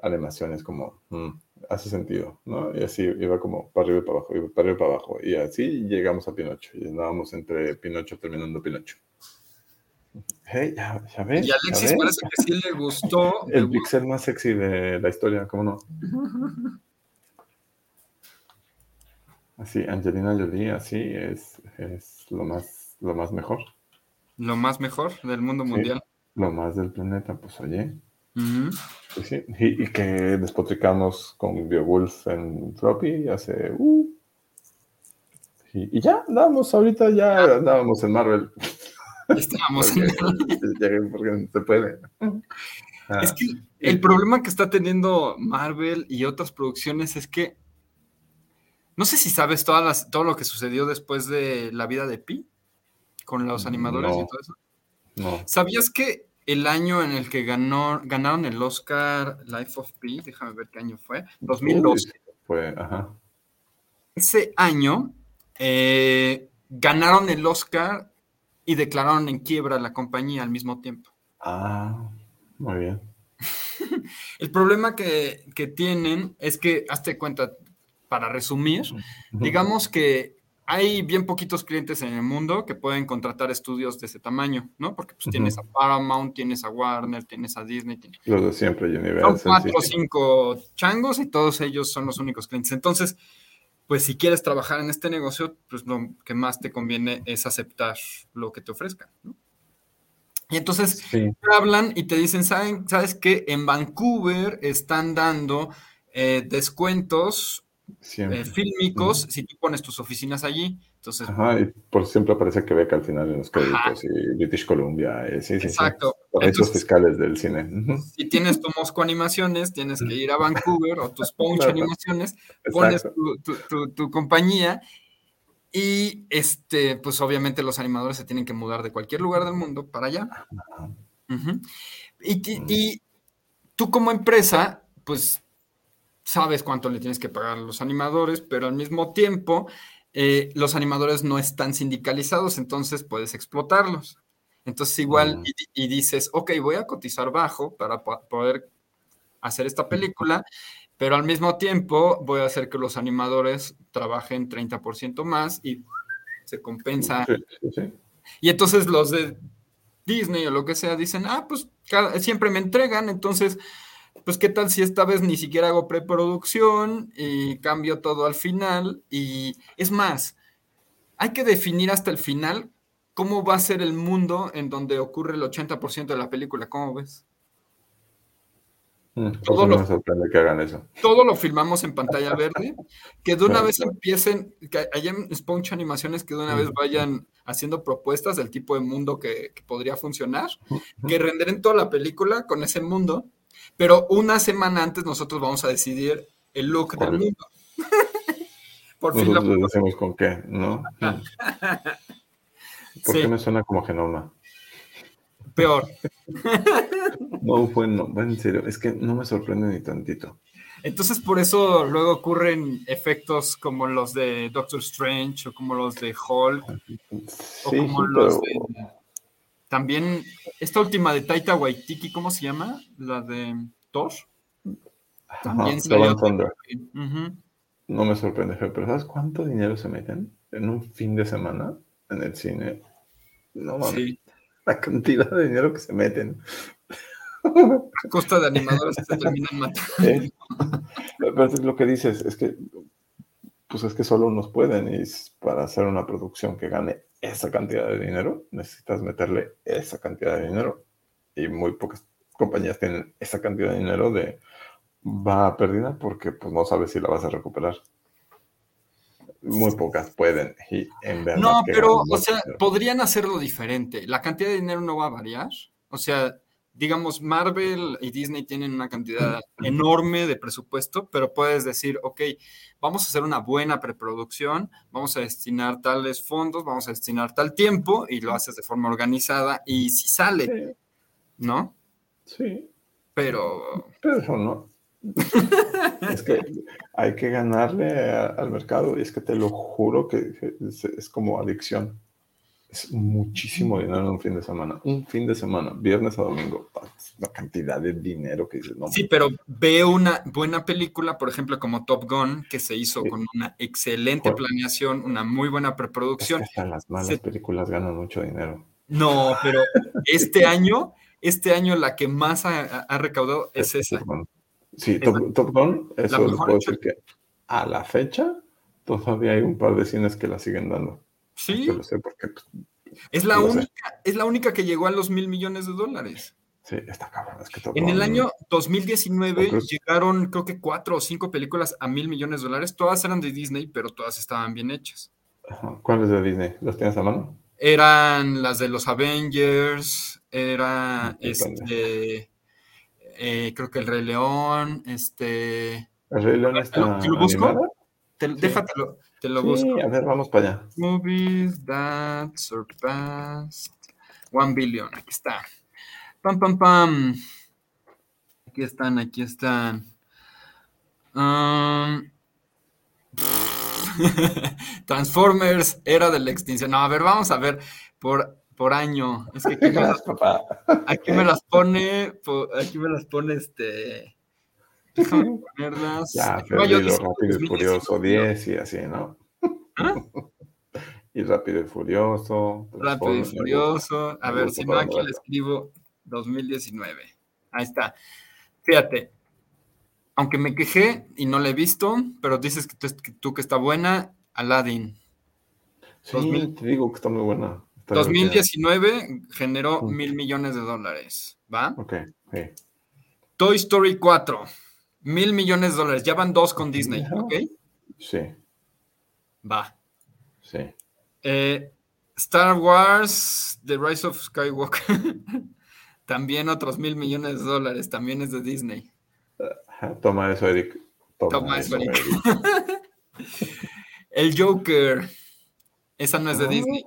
S2: animaciones como mm, hace sentido, ¿no? Y así iba como para arriba y para abajo, para arriba y para abajo. Y así llegamos a Pinocho y andábamos entre Pinocho terminando Pinocho. Hey, ya, ya ves.
S1: Y Alexis parece que sí le gustó.
S2: El pixel más sexy de la historia, ¿cómo no? Así, Angelina Jolie, así es, es lo más, lo más mejor.
S1: Lo más mejor del mundo mundial.
S2: Lo más del planeta, pues oye. pues, sí. y, que despotricamos con Beowulf en Floppy hace. Uh, y, ya, andábamos, ahorita ya andábamos en Marvel.
S1: Estábamos en
S2: Marvel. Porque se puede.
S1: Es que el problema que está teniendo Marvel y otras producciones es que no sé si sabes todas las, todo lo que sucedió después de la vida de Pi con los animadores y todo eso. No. ¿Sabías que el año en el que ganó, ganaron el Oscar Life of Pi, déjame ver qué año fue, 2012.
S2: fue, ajá.
S1: Ese año eh, ganaron el Oscar y declararon en quiebra la compañía al mismo tiempo.
S2: Ah, muy bien.
S1: el problema que, que, tienen es que, hazte cuenta, para resumir, digamos que hay bien poquitos clientes en el mundo que pueden contratar estudios de ese tamaño, ¿no? Porque pues tienes a Paramount, tienes a Warner, tienes a Disney.
S2: Los de siempre, Universal.
S1: Son cuatro o cinco changos y todos ellos son los únicos clientes. Entonces, pues si quieres trabajar en este negocio, pues lo que más te conviene es aceptar lo que te ofrezcan, ¿no? Y entonces te hablan y te dicen, ¿saben, ¿sabes qué? En Vancouver están dando eh, descuentos eh, fílmicos si tú pones tus oficinas allí. Entonces,
S2: Ajá, y por siempre aparece Quebec al final en los créditos y British Columbia. Eh, sí, sí,
S1: Exacto.
S2: Sí. fiscales del cine.
S1: Si tienes tu Mosco Animaciones, tienes que ir a Vancouver o tus Punch Animaciones, pones tu, compañía y este, pues obviamente los animadores se tienen que mudar de cualquier lugar del mundo para allá. y, y, tú como empresa, pues sabes cuánto le tienes que pagar a los animadores, pero al mismo tiempo eh, los animadores no están sindicalizados, entonces puedes explotarlos. Entonces igual mm. y, dices, ok, voy a cotizar bajo para poder hacer esta película, pero al mismo tiempo voy a hacer que los animadores trabajen 30% más y se compensa. Y entonces los de Disney o lo que sea dicen, ah, pues siempre me entregan, entonces pues qué tal si esta vez ni siquiera hago preproducción y cambio todo al final. Y es más, hay que definir hasta el final cómo va a ser el mundo en donde ocurre el 80% de la película. ¿Cómo ves?
S2: Mm, todo lo, me que hagan eso.
S1: Todo lo filmamos en pantalla verde, que de una vez empiecen, que haya Sponge Animaciones que de una vez vayan haciendo propuestas del tipo de mundo que, podría funcionar, que renderen toda la película con ese mundo, pero una semana antes nosotros vamos a decidir el look del mundo.
S2: Por fin nosotros lo decimos con qué, ¿no? ¿Por qué me suena como Genoma?
S1: Peor.
S2: No, bueno, en serio, es que no me sorprende ni tantito.
S1: Entonces, por eso luego ocurren efectos como los de Doctor Strange o como los de Hulk. o como los de. También, esta última de Taita Waititi, ¿cómo se llama? La de Thor.
S2: También salió. No me sorprende, pero ¿sabes cuánto dinero se meten en un fin de semana en el cine? No mames. La cantidad de dinero que se meten.
S1: A costa de animadores que se terminan matando.
S2: Pero es lo que dices, es que pues es que solo nos pueden y para hacer una producción que gane esa cantidad de dinero, necesitas meterle esa cantidad de dinero. Y muy pocas compañías tienen esa cantidad de dinero de va a pérdida porque pues no sabes si la vas a recuperar. Muy pocas pueden. Y en verdad
S1: no, pero, o sea, podrían hacerlo diferente. La cantidad de dinero no va a variar. O sea, digamos, Marvel y Disney tienen una cantidad enorme de presupuesto, pero puedes decir, ok, vamos a hacer una buena preproducción, vamos a destinar tales fondos, vamos a destinar tal tiempo y lo haces de forma organizada y si sale, ¿no?
S2: Sí.
S1: Pero...
S2: Pero eso no. es que hay que ganarle al mercado y es que te lo juro que es como adicción. Es muchísimo dinero en un fin de semana. Un fin de semana, viernes a domingo. La cantidad de dinero que dices, no.
S1: Sí, pero veo una buena película, por ejemplo, como Top Gun, que se hizo con una excelente planeación, una muy buena preproducción.
S2: hasta las malas películas ganan mucho dinero.
S1: No, pero este año, este año la que más ha, recaudado es, esa.
S2: Sí, Top, Gun, eso les puedo decir que a la fecha todavía hay un par de cines que la siguen dando.
S1: Sí. Pues, es la, única, es la única que llegó a los mil millones de dólares.
S2: Sí, está cabrón. Es que
S1: en el año 2019 llegaron, creo que cuatro o cinco películas a mil millones de dólares. Todas eran de Disney, pero todas estaban bien hechas.
S2: ¿Cuáles de Disney? ¿Las tienes a mano?
S1: Eran las de los Avengers, era este, eh, creo que el Rey León, este.
S2: ¿El Rey León está ¿Te lo busco?
S1: Déjatelo. Te lo busco.
S2: a ver, vamos para allá.
S1: Movies that surpassed one billion. Aquí está. Pam, pam, pam. Aquí están, aquí están. Um, Transformers era de la extinción. No, a ver, vamos a ver por, por año. Es que aquí, me, las, aquí me las pone, aquí me las pone este Déjame ponerlas.
S2: Ya, Rápido y Furioso 10 y así, ¿no? ¿Ah? y Rápido y Furioso.
S1: Rápido y Furioso. A ver, si no, aquí le escribo 2019. Ahí está. Fíjate, aunque me quejé y no la he visto, pero dices que tú, que, está buena, Aladdin.
S2: Sí, te digo que está muy buena.
S1: 2019 generó mil millones de dólares, ¿va?
S2: Ok, sí.
S1: Toy Story 4 Mil millones de dólares. Ya van dos con Disney, ¿ok?
S2: Sí.
S1: Va.
S2: Sí.
S1: Eh, Star Wars, The Rise of Skywalker. también otros mil millones de dólares. También es de Disney.
S2: Toma eso, Eric.
S1: Toma, eso, Eric. El Joker. Esa no es de Disney.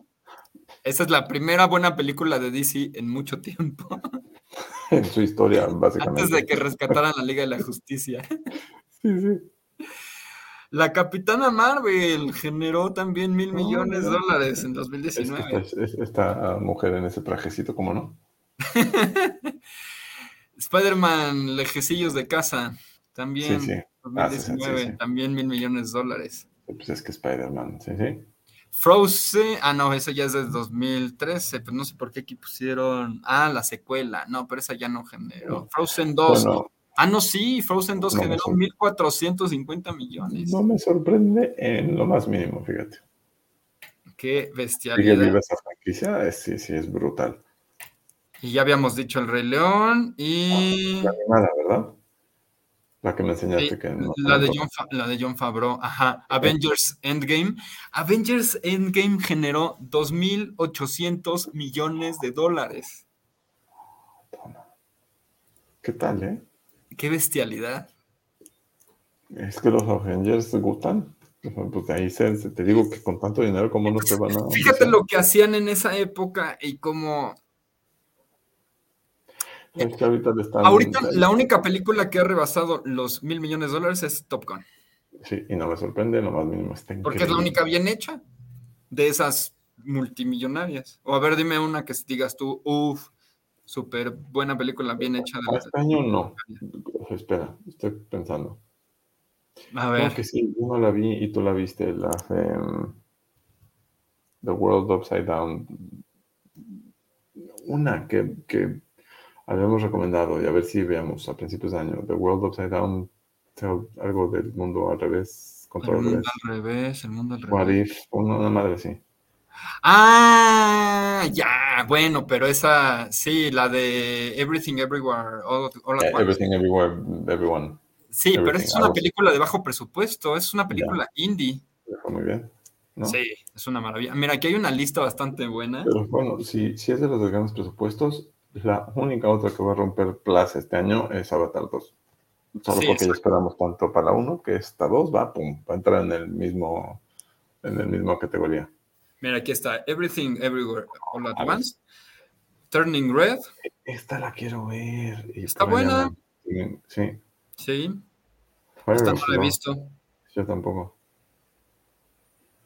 S1: Esa es la primera buena película de DC en mucho tiempo.
S2: en su historia, básicamente.
S1: Antes de que rescataran la Liga de la Justicia.
S2: Sí, sí.
S1: La Capitana Marvel generó también mil millones de dólares en 2019.
S2: esta, mujer en ese trajecito, ¿cómo no?
S1: Spider-Man, lejecillos de casa, también. Sí, sí. 2019, ah, también mil millones de dólares.
S2: Pues es que Spider-Man, sí, sí.
S1: Frozen, ah, no, esa ya es de 2013, pero no sé por qué aquí pusieron. Ah, la secuela, no, pero esa ya no generó. Frozen 2. Ah, no, sí, Frozen 2 generó 1.450 millones.
S2: No me sorprende en lo más mínimo, fíjate.
S1: Qué bestialidad.
S2: viva esa franquicia, sí, sí, es brutal.
S1: Y ya habíamos dicho El Rey León y...
S2: La animada, ¿verdad? La que me enseñaste que no.
S1: La de, John la de John Favreau, ajá. Avengers Endgame. Avengers Endgame generó 2.800 millones de dólares.
S2: ¿Qué tal, eh?
S1: Qué bestialidad.
S2: Es que los Avengers gustan. Pues ahí se, te digo que con tanto dinero, ¿cómo no te van a.?
S1: Fíjate lo que hacían en esa época y cómo.
S2: Es que ahorita, están
S1: ahorita la única película que ha rebasado los mil millones de dólares es Top Gun.
S2: Sí, y no me sorprende, lo más mínimo está
S1: Porque es la única bien hecha de esas multimillonarias. O a ver, dime una que digas tú, uff, súper buena película, bien hecha.
S2: De este año no. Espera, estoy pensando. A ver. que sí, yo la vi y tú la viste, la de The World Upside Down. Una que, que habíamos recomendado y a ver si veamos a principios de año. The World Upside Down, algo del mundo al revés.
S1: Contra el mundo al revés, el mundo al revés.
S2: What if, una madre sí.
S1: Ah, ya, bueno, pero esa, sí, la de Everything Everywhere, All,
S2: at Everything Everywhere, Everyone.
S1: Sí, pero es una película de bajo presupuesto, es una película indie.
S2: Muy bien.
S1: Sí, es una maravilla. Mira, aquí hay una lista bastante buena.
S2: Pero bueno, si, si es de los de grandes presupuestos, la única otra que va a romper plaza este año es Avatar 2. Solo porque ya esperamos tanto para uno que esta 2 va, pum, va a entrar en el mismo, en el mismo categoría.
S1: Mira, aquí está Everything Everywhere All at Once. Turning Red.
S2: Esta la quiero ver.
S1: Está buena.
S2: Sí.
S1: Sí. Esta no la he visto.
S2: Yo tampoco.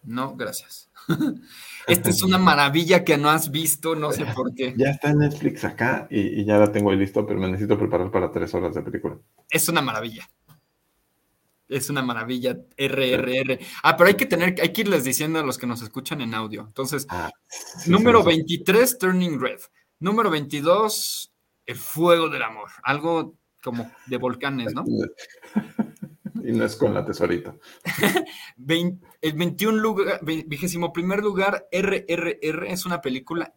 S1: No, gracias. Esta es una maravilla que no has visto, no sé por qué.
S2: Ya está en Netflix acá y, ya la tengo ahí listo, pero me necesito preparar para tres horas de película.
S1: Es una maravilla. Es una maravilla. RRR. Ah, pero hay que tener, hay que irles diciendo a los que nos escuchan en audio. Entonces, ah, número 23, Turning Red. Número 22, El Fuego del Amor. Algo como de volcanes, ¿no?
S2: Y no es con la tesorita.
S1: el 21 lugar, vigésimo primer lugar, RRR, es una película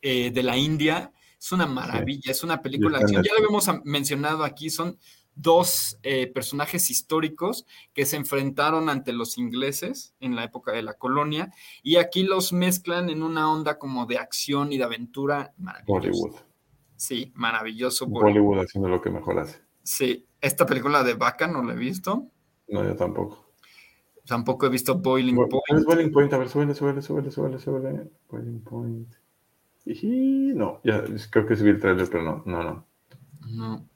S1: eh, de la India. Es una maravilla, es una película Ya lo habíamos mencionado aquí, son dos eh, personajes históricos que se enfrentaron ante los ingleses en la época de la colonia y aquí los mezclan en una onda como de acción y de aventura
S2: Bollywood.
S1: Sí, maravilloso.
S2: Bollywood haciendo lo que mejor hace.
S1: Sí, esta película de Vaca no la he visto.
S2: No, yo tampoco.
S1: Tampoco he visto Boiling Point.
S2: es Boiling Point? A ver, suele, suele, suele, suele, suele. Boiling Point. Y no, ya creo que vi el trailer, pero no, no, no.
S1: No.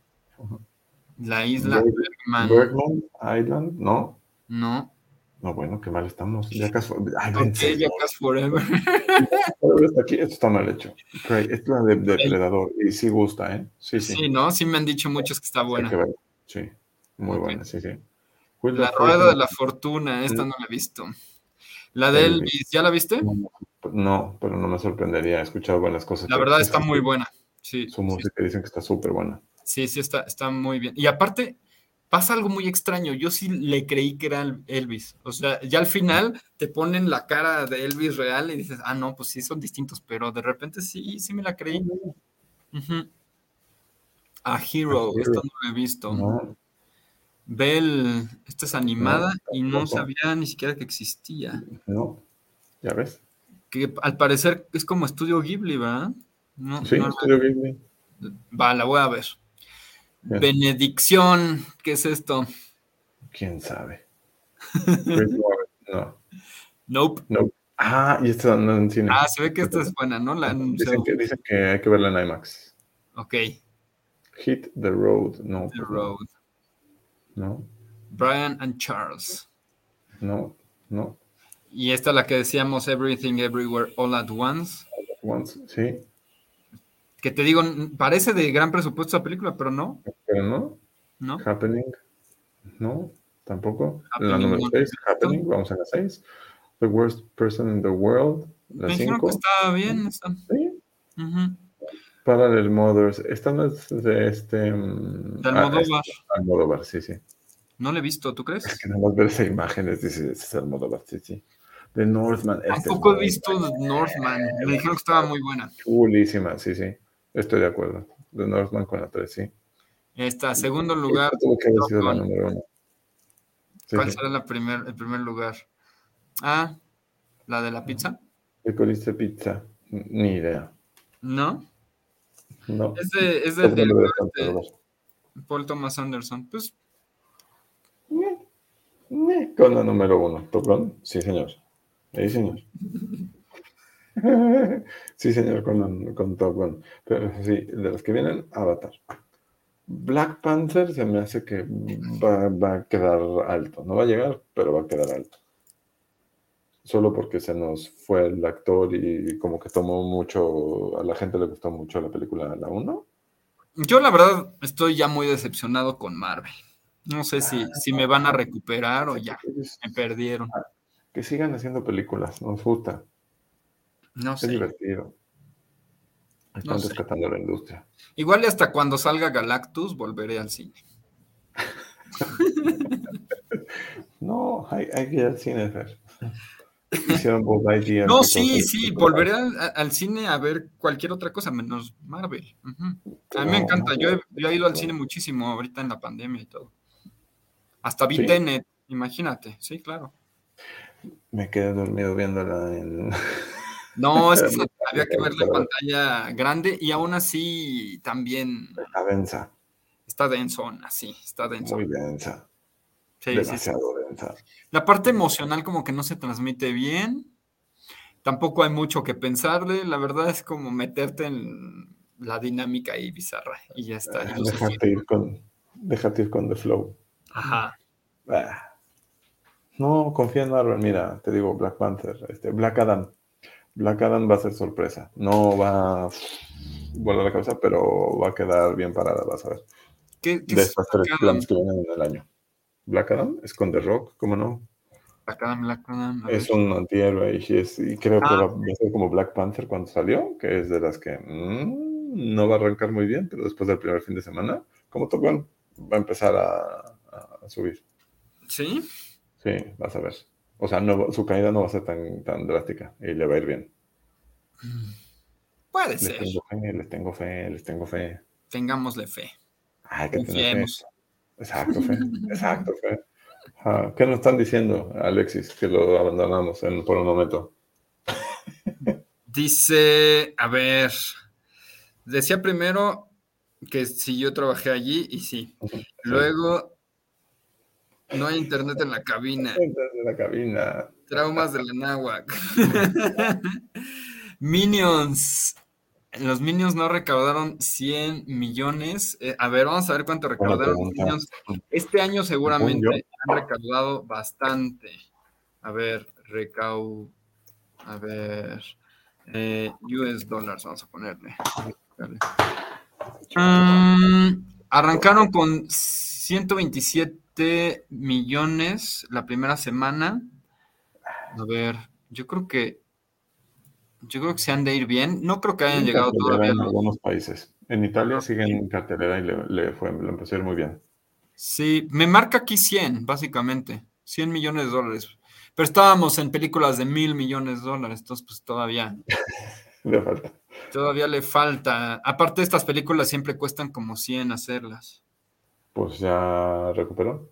S1: La isla
S2: Bergman. Bergman Island, ¿no?
S1: No.
S2: No, bueno, qué mal estamos. Jackass,
S1: Ay, okay, Jackass Forever.
S2: aquí, esto está mal hecho. Esto es la de Depredador y sí gusta, ¿eh? Sí, sí.
S1: Sí, ¿no? Sí me han dicho muchos que está buena.
S2: Sí, muy buena, sí, sí.
S1: La Rueda de la Fortuna, esta no la he visto. La de Elvis, ¿ya la viste?
S2: No, pero no me sorprendería. He escuchado buenas cosas.
S1: La verdad está muy buena. Sí.
S2: Su música dicen que está súper buena.
S1: Sí, sí, está, está muy bien. Y aparte, pasa algo muy extraño. Yo sí le creí que era Elvis. O sea, ya al final te ponen la cara de Elvis real y dices, ah, no, pues sí son distintos, pero de repente sí, sí me la creí. A Hero, esto no lo he visto. Bell, esta es animada y no sabía ni siquiera que existía.
S2: No, ya ves.
S1: Que al parecer es como Estudio Ghibli, ¿verdad?
S2: sí, Estudio Ghibli.
S1: Va, la voy a ver. Benedicción, ¿qué es esto?
S2: ¿Quién sabe? no.
S1: Nope.
S2: nope. Ah, y esto no en cine.
S1: Ah, se ve que esta es buena, ¿no? La
S2: dicen, que, dicen que hay que verla en IMAX.
S1: Ok.
S2: Hit the Road, no.
S1: The Road.
S2: No.
S1: Brian and Charles.
S2: No, no.
S1: Y esta es la que decíamos Everything Everywhere All at Once.
S2: All at Once, sí
S1: que te digo, parece de gran presupuesto la película, pero no.
S2: Pero no.
S1: No.
S2: Happening. No, tampoco. la número 6, Happening, vamos a la 6. The Worst Person in the World. La Me dijeron
S1: que estaba bien. Está.
S2: Sí. Parallel Mothers. Esta no es de este. Mm,
S1: De
S2: ah,
S1: Almodóvar.
S2: es Almodóvar, sí, sí.
S1: No lo he visto, ¿tú crees?
S2: Es que nada más ver esa imagen es, dice, es Almodóvar, sí, sí. De Northman. este es
S1: Tampoco he
S2: muy
S1: visto Northman. Me dijeron que estaba muy buena.
S2: Chulísima, sí, sí. Estoy de acuerdo. De Northman con la 3, sí.
S1: Esta, segundo lugar.
S2: Que sido la número uno. Sí,
S1: ¿Cuál
S2: sí.
S1: será la primer, el primer lugar? Ah, la de la pizza.
S2: Licorice Pizza. Ni idea.
S1: ¿No?
S2: No.
S1: Es de, es
S2: Es
S1: del
S2: de.
S1: Paul Thomas Anderson. Pues
S2: Meh, meh, Con la número uno. ¿Top Gun? Sí, señor. Sí, señor. Sí, señor, con, con Top Gun. Pero sí, de los que vienen, Avatar. Black Panther se me hace que va, va a quedar alto. No va a llegar, pero va a quedar alto. Solo porque se nos fue el actor y como que tomó mucho, a la gente le gustó mucho la película La 1.
S1: yo la verdad estoy ya muy decepcionado con Marvel. No sé si, si me van a recuperar o ya, me perdieron.
S2: Que sigan haciendo películas, nos gusta.
S1: No
S2: Es
S1: sé.
S2: divertido. Están
S1: sé.
S2: rescatando la industria.
S1: Igual y hasta cuando salga Galactus volveré al cine.
S2: No, hay, hay que ir al cine, Fer. Hicieron Buzz Lightyear.
S1: No, sí, sí, volveré al, cine a ver cualquier otra cosa menos Marvel. A mí me encanta, yo he, yo he ido al cine muchísimo ahorita en la pandemia y todo. Hasta vi
S2: ¿Sí?
S1: Tenet, imagínate, sí, claro.
S2: Me quedé dormido viéndola en...
S1: No, es que había que ver la pantalla grande y aún así también
S2: La densa,
S1: está densona, sí, está denso.
S2: muy densa,
S1: Sí, sí, sí.
S2: demasiado densa.
S1: La parte emocional como que no se transmite bien. Tampoco hay mucho que pensarle. La verdad es como meterte en la dinámica ahí bizarra y ya está. los
S2: Déjate ir con, déjate ir con The Flow.
S1: Ajá.
S2: Ah. No, confía en Marvel. Mira, te digo, Black Panther, este, Black Adam. Black Adam va a ser sorpresa. No va a volar la cabeza, pero va a quedar bien parada, vas a ver.
S1: ¿Qué, qué
S2: De
S1: es
S2: estas tres planes que vienen en el año. Black Adam es con The Rock, ¿cómo no?
S1: Black Adam, Black Adam, ver.
S2: Es un antihéroe y, es- y creo que
S1: Ah.
S2: va a ser como Black Panther cuando salió, que es de las que mm, no va a arrancar muy bien, pero después del primer fin de semana, como Top Gun, va a empezar a, a subir.
S1: Sí,
S2: Sí, vas a ver. O sea, no, su caída no va a ser tan, tan drástica y le va a ir bien.
S1: puede
S2: Les
S1: ser.
S2: tengo fe, les tengo fe, les tengo fe.
S1: Tengámosle fe.
S2: Hay que.
S1: Confiemos.
S2: Exacto, fe. Exacto, fe. Ah, ¿Qué nos están diciendo, Alexis, que lo abandonamos en- por un momento?
S1: Dice, a ver, decía primero que si yo trabajé allí y sí. Luego, no hay internet en la cabina.
S2: Desde la cabina.
S1: Traumas de la náhuac. Minions. Los Minions no recaudaron 100 millones. Eh, a ver, vamos a ver cuánto recaudaron los. Minions. Este año seguramente han recaudado bastante. A ver, recau... A ver... eh, US dollars, vamos a ponerle. Mm, arrancaron con 127 millones la primera semana. A ver, yo creo que yo creo que se han de ir bien. No creo que hayan
S2: En
S1: llegado todavía.
S2: en algunos países. En Italia siguen en cartelera y le, le fue, le empezó a ir muy bien.
S1: Sí, me marca aquí 100, básicamente. 100 millones de dólares. Pero estábamos en películas de mil millones de dólares, entonces pues todavía,
S2: Le falta.
S1: todavía le falta. Aparte, estas películas siempre cuestan como 100 hacerlas.
S2: Pues ya recuperó.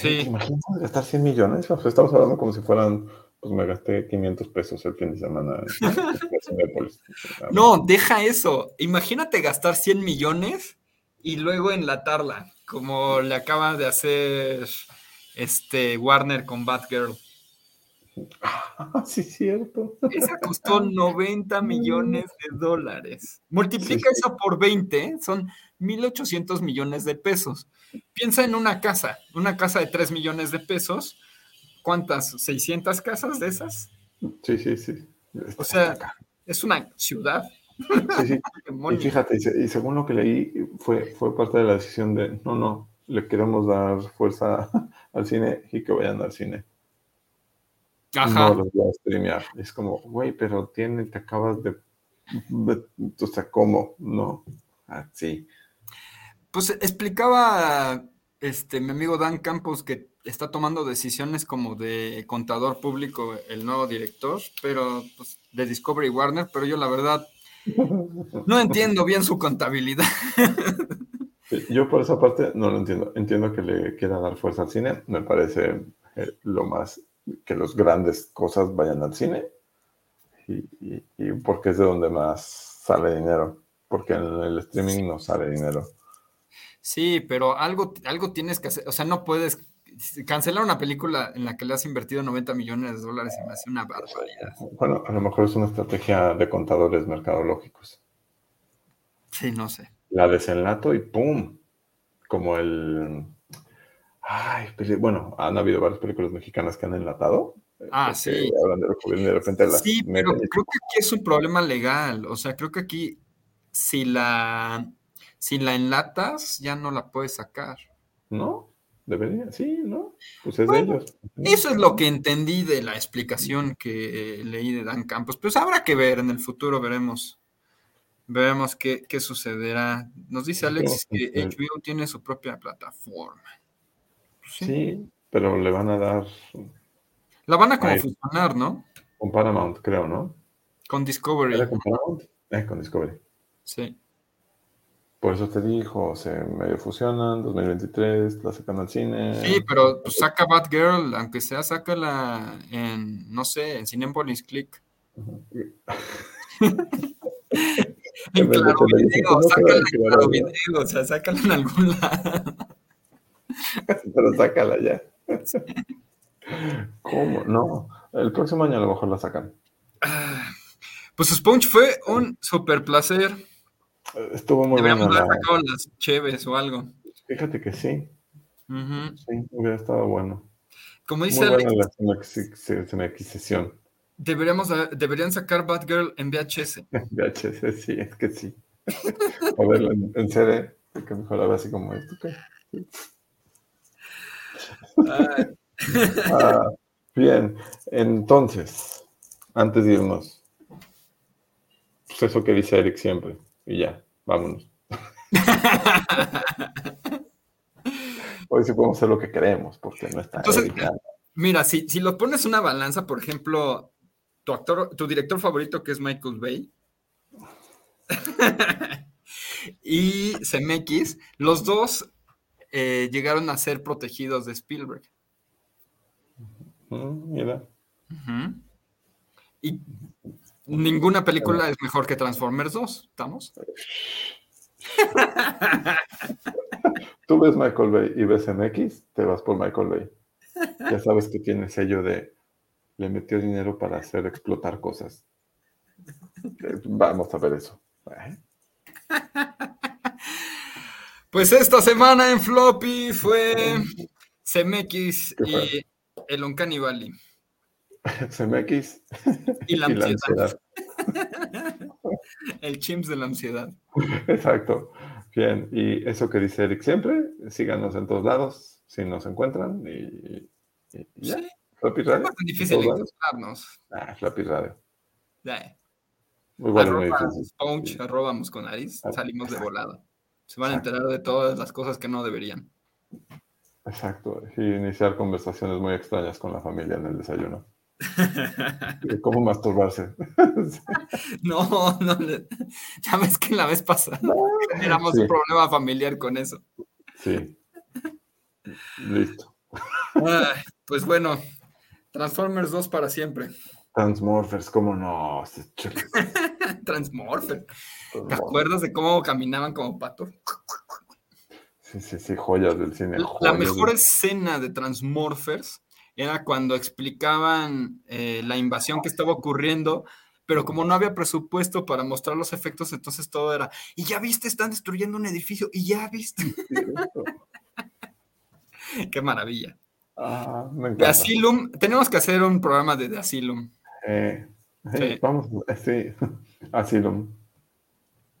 S2: ¿Te
S1: Sí,
S2: imaginas gastar 100 millones? Estamos hablando como si fueran, pues me gasté 500 pesos el fin de semana en Cinépolis.
S1: no, deja eso. Imagínate gastar 100 millones y luego enlatarla, como le acaba de hacer este Warner con Batgirl.
S2: Ah, sí, cierto.
S1: Esa costó 90 millones de dólares. Multiplica
S2: Sí, sí.
S1: eso por 20, son 1.800 millones de pesos. Piensa en una casa, una casa de 3 millones de pesos. ¿Cuántas? ¿600 casas de esas?
S2: Sí, sí, sí.
S1: O sea, es una ciudad.
S2: Sí, sí. Y fíjate, y, se- y según lo que leí, fue, fue parte de la decisión de, no, no, le queremos dar fuerza al cine y que vayan al cine.
S1: Ajá.
S2: No los voy a streamear. Es como, güey, pero tiene, te acabas de O sea, ¿cómo? No. Así.
S1: Pues explicaba este mi amigo Dan Campos que está tomando decisiones como de contador público el nuevo director, pero pues, de Discovery Warner, pero yo la verdad no entiendo bien su contabilidad.
S2: yo por esa parte no lo entiendo. Entiendo que le quiera dar fuerza al cine. Me parece eh, lo más que los grandes cosas vayan al cine. Y, y, porque es de donde más sale dinero. Porque en el streaming no sale dinero.
S1: Sí, pero algo, algo tienes que hacer. O sea, no puedes cancelar una película en la que le has invertido 90 millones de dólares y me hace una barbaridad.
S2: Bueno, a lo mejor es una estrategia de contadores mercadológicos.
S1: Sí, no sé.
S2: La desenlato y ¡pum! Como el... Ay, bueno, han habido varias películas mexicanas que han enlatado.
S1: Ah, este, sí.
S2: de, repente
S1: sí, pero creo que aquí es un problema legal. O sea, creo que aquí si la, si la enlatas ya no la puedes sacar.
S2: ¿No? Debería, sí, ¿no? Pues es de ellos.
S1: Eso es lo que entendí de la explicación que leí de Dan Campos. Pues habrá que ver, en el futuro veremos. Veremos qué, sucederá. Nos dice Alexis que HBO tiene su propia plataforma.
S2: Pues sí. pero le van a dar.
S1: La van a como funcionar, ¿no?
S2: Con Paramount, creo, ¿no?
S1: Con Discovery.
S2: ¿Era con Paramount? Eh, con Discovery.
S1: Sí.
S2: Por eso te dijo, se medio fusionan, 2023, la sacan al cine.
S1: Sí, pero pues, saca Batgirl, aunque sea, sácala en, no sé, en Cinepolis Click. en claro video, sácala en claro video, o sea, sácala en algún lado.
S2: pero sácala ya. ¿Cómo? No, el próximo año a lo mejor la sacan.
S1: Ah, pues Sponge fue un super placer.
S2: Estuvo muy
S1: Deberíamos haber sacado las cheves o algo.
S2: Fíjate que sí. Sí, hubiera estado bueno.
S1: Como dice
S2: muy buena la
S1: Deberíamos, deberían sacar Batgirl en VHS.
S2: VHS, sí, es que sí. A verlo en, en CD, que mejor la así como esto. Ah, bien, entonces, antes de irnos, pues eso que dice Eric siempre, y ya, vámonos. Hoy sí podemos hacer lo que queremos, porque no está.
S1: Entonces, mira, si, si lo pones una balanza, por ejemplo, tu actor, tu director favorito que es Michael Bay. y CMX, los dos eh, llegaron a ser protegidos de Spielberg.
S2: Mm, mira.
S1: Y Ninguna película es mejor que Transformers 2, ¿estamos?
S2: Tú ves Michael Bay y ves MX, te vas por Michael Bay. Ya sabes que tiene sello de le metió dinero para hacer explotar cosas. Vamos a ver eso.
S1: Pues esta semana en Floppy fue CMX y el Uncanny Valley.
S2: CMX.
S1: Y la ansiedad. El chimps de la ansiedad.
S2: Exacto. Bien, y eso que dice Eric siempre, síganos en todos lados, si nos encuentran, y, ya. Sí. Radio.
S1: Es difícil encontrarnos.
S2: Ah, Floppy Radio.
S1: Ya.
S2: Muy bueno, muy difícil.
S1: Sponge, arroba Musconariz, ah, salimos de volada. Se van a enterar de todas las cosas que no deberían.
S2: Exacto, y iniciar conversaciones muy extrañas con la familia en el desayuno. ¿Cómo masturbarse?
S1: no, no, ya ves que la vez pasada teníamos un problema familiar con eso.
S2: Sí. Listo.
S1: pues bueno, Transformers 2 para siempre.
S2: Transmorphers, ¿cómo no?
S1: Transmorphers. ¿Te acuerdas de cómo caminaban como patos?
S2: Sí, sí, sí, joyas del cine.
S1: La mejor escena de Transmorphers era cuando explicaban eh, la invasión que estaba ocurriendo, pero como no había presupuesto para mostrar los efectos, entonces todo era, y ya viste, están destruyendo un edificio, y ya viste. Qué maravilla.
S2: Ah, me
S1: Asylum, tenemos que hacer un programa de, Asylum.
S2: Eh, sí. Vamos, sí, Asylum.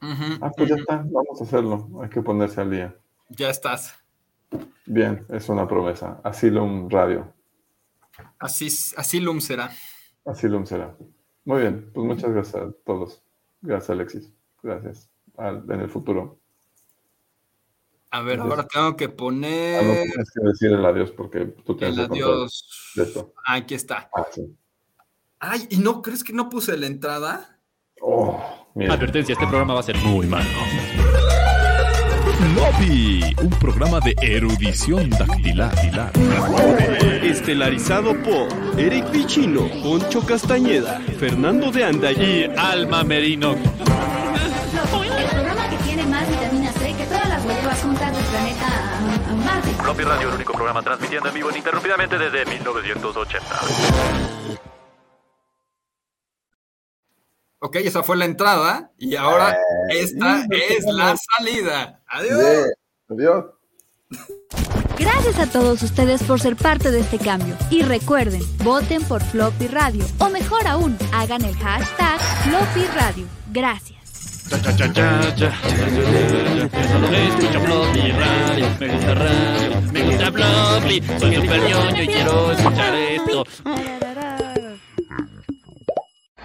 S2: ah, pues ya está, vamos a hacerlo, hay que ponerse al día.
S1: Ya estás.
S2: Bien, es una promesa. Asylum Radio.
S1: Así, así Lum será.
S2: Así Lum será. Muy bien, pues muchas gracias a todos. Gracias, Alexis. Gracias. en el futuro.
S1: A ver, ahora tengo que poner.
S2: Ah, no tienes que decir el adiós porque tú tienes
S1: el adiós. De esto. Aquí está. Ah, sí. Ay, ¿y no crees que no puse la entrada?
S3: Oh, Advertencia, este programa va a ser muy malo. Lobby, un programa de erudición dactilar.
S4: Estelarizado por Eric Pichino, Poncho Castañeda, Fernando de Anda y Alma Merino. El
S5: programa que tiene más vitamina C que todas las huevas juntas del planeta Marte.
S3: Floppy Radio, el único programa transmitiendo en vivo ininterrumpidamente desde 1980.
S1: Ok, esa fue la entrada y ahora eh, esta es la salida. Adiós.
S2: Adiós.
S5: Gracias a todos ustedes por ser parte de este cambio. Y recuerden, voten por Floppy Radio. O mejor aún, hagan el hashtag Floppy Radio. Gracias.
S6: Me gusta radio, me gusta Floppy. Soy super ñoño y quiero escuchar esto.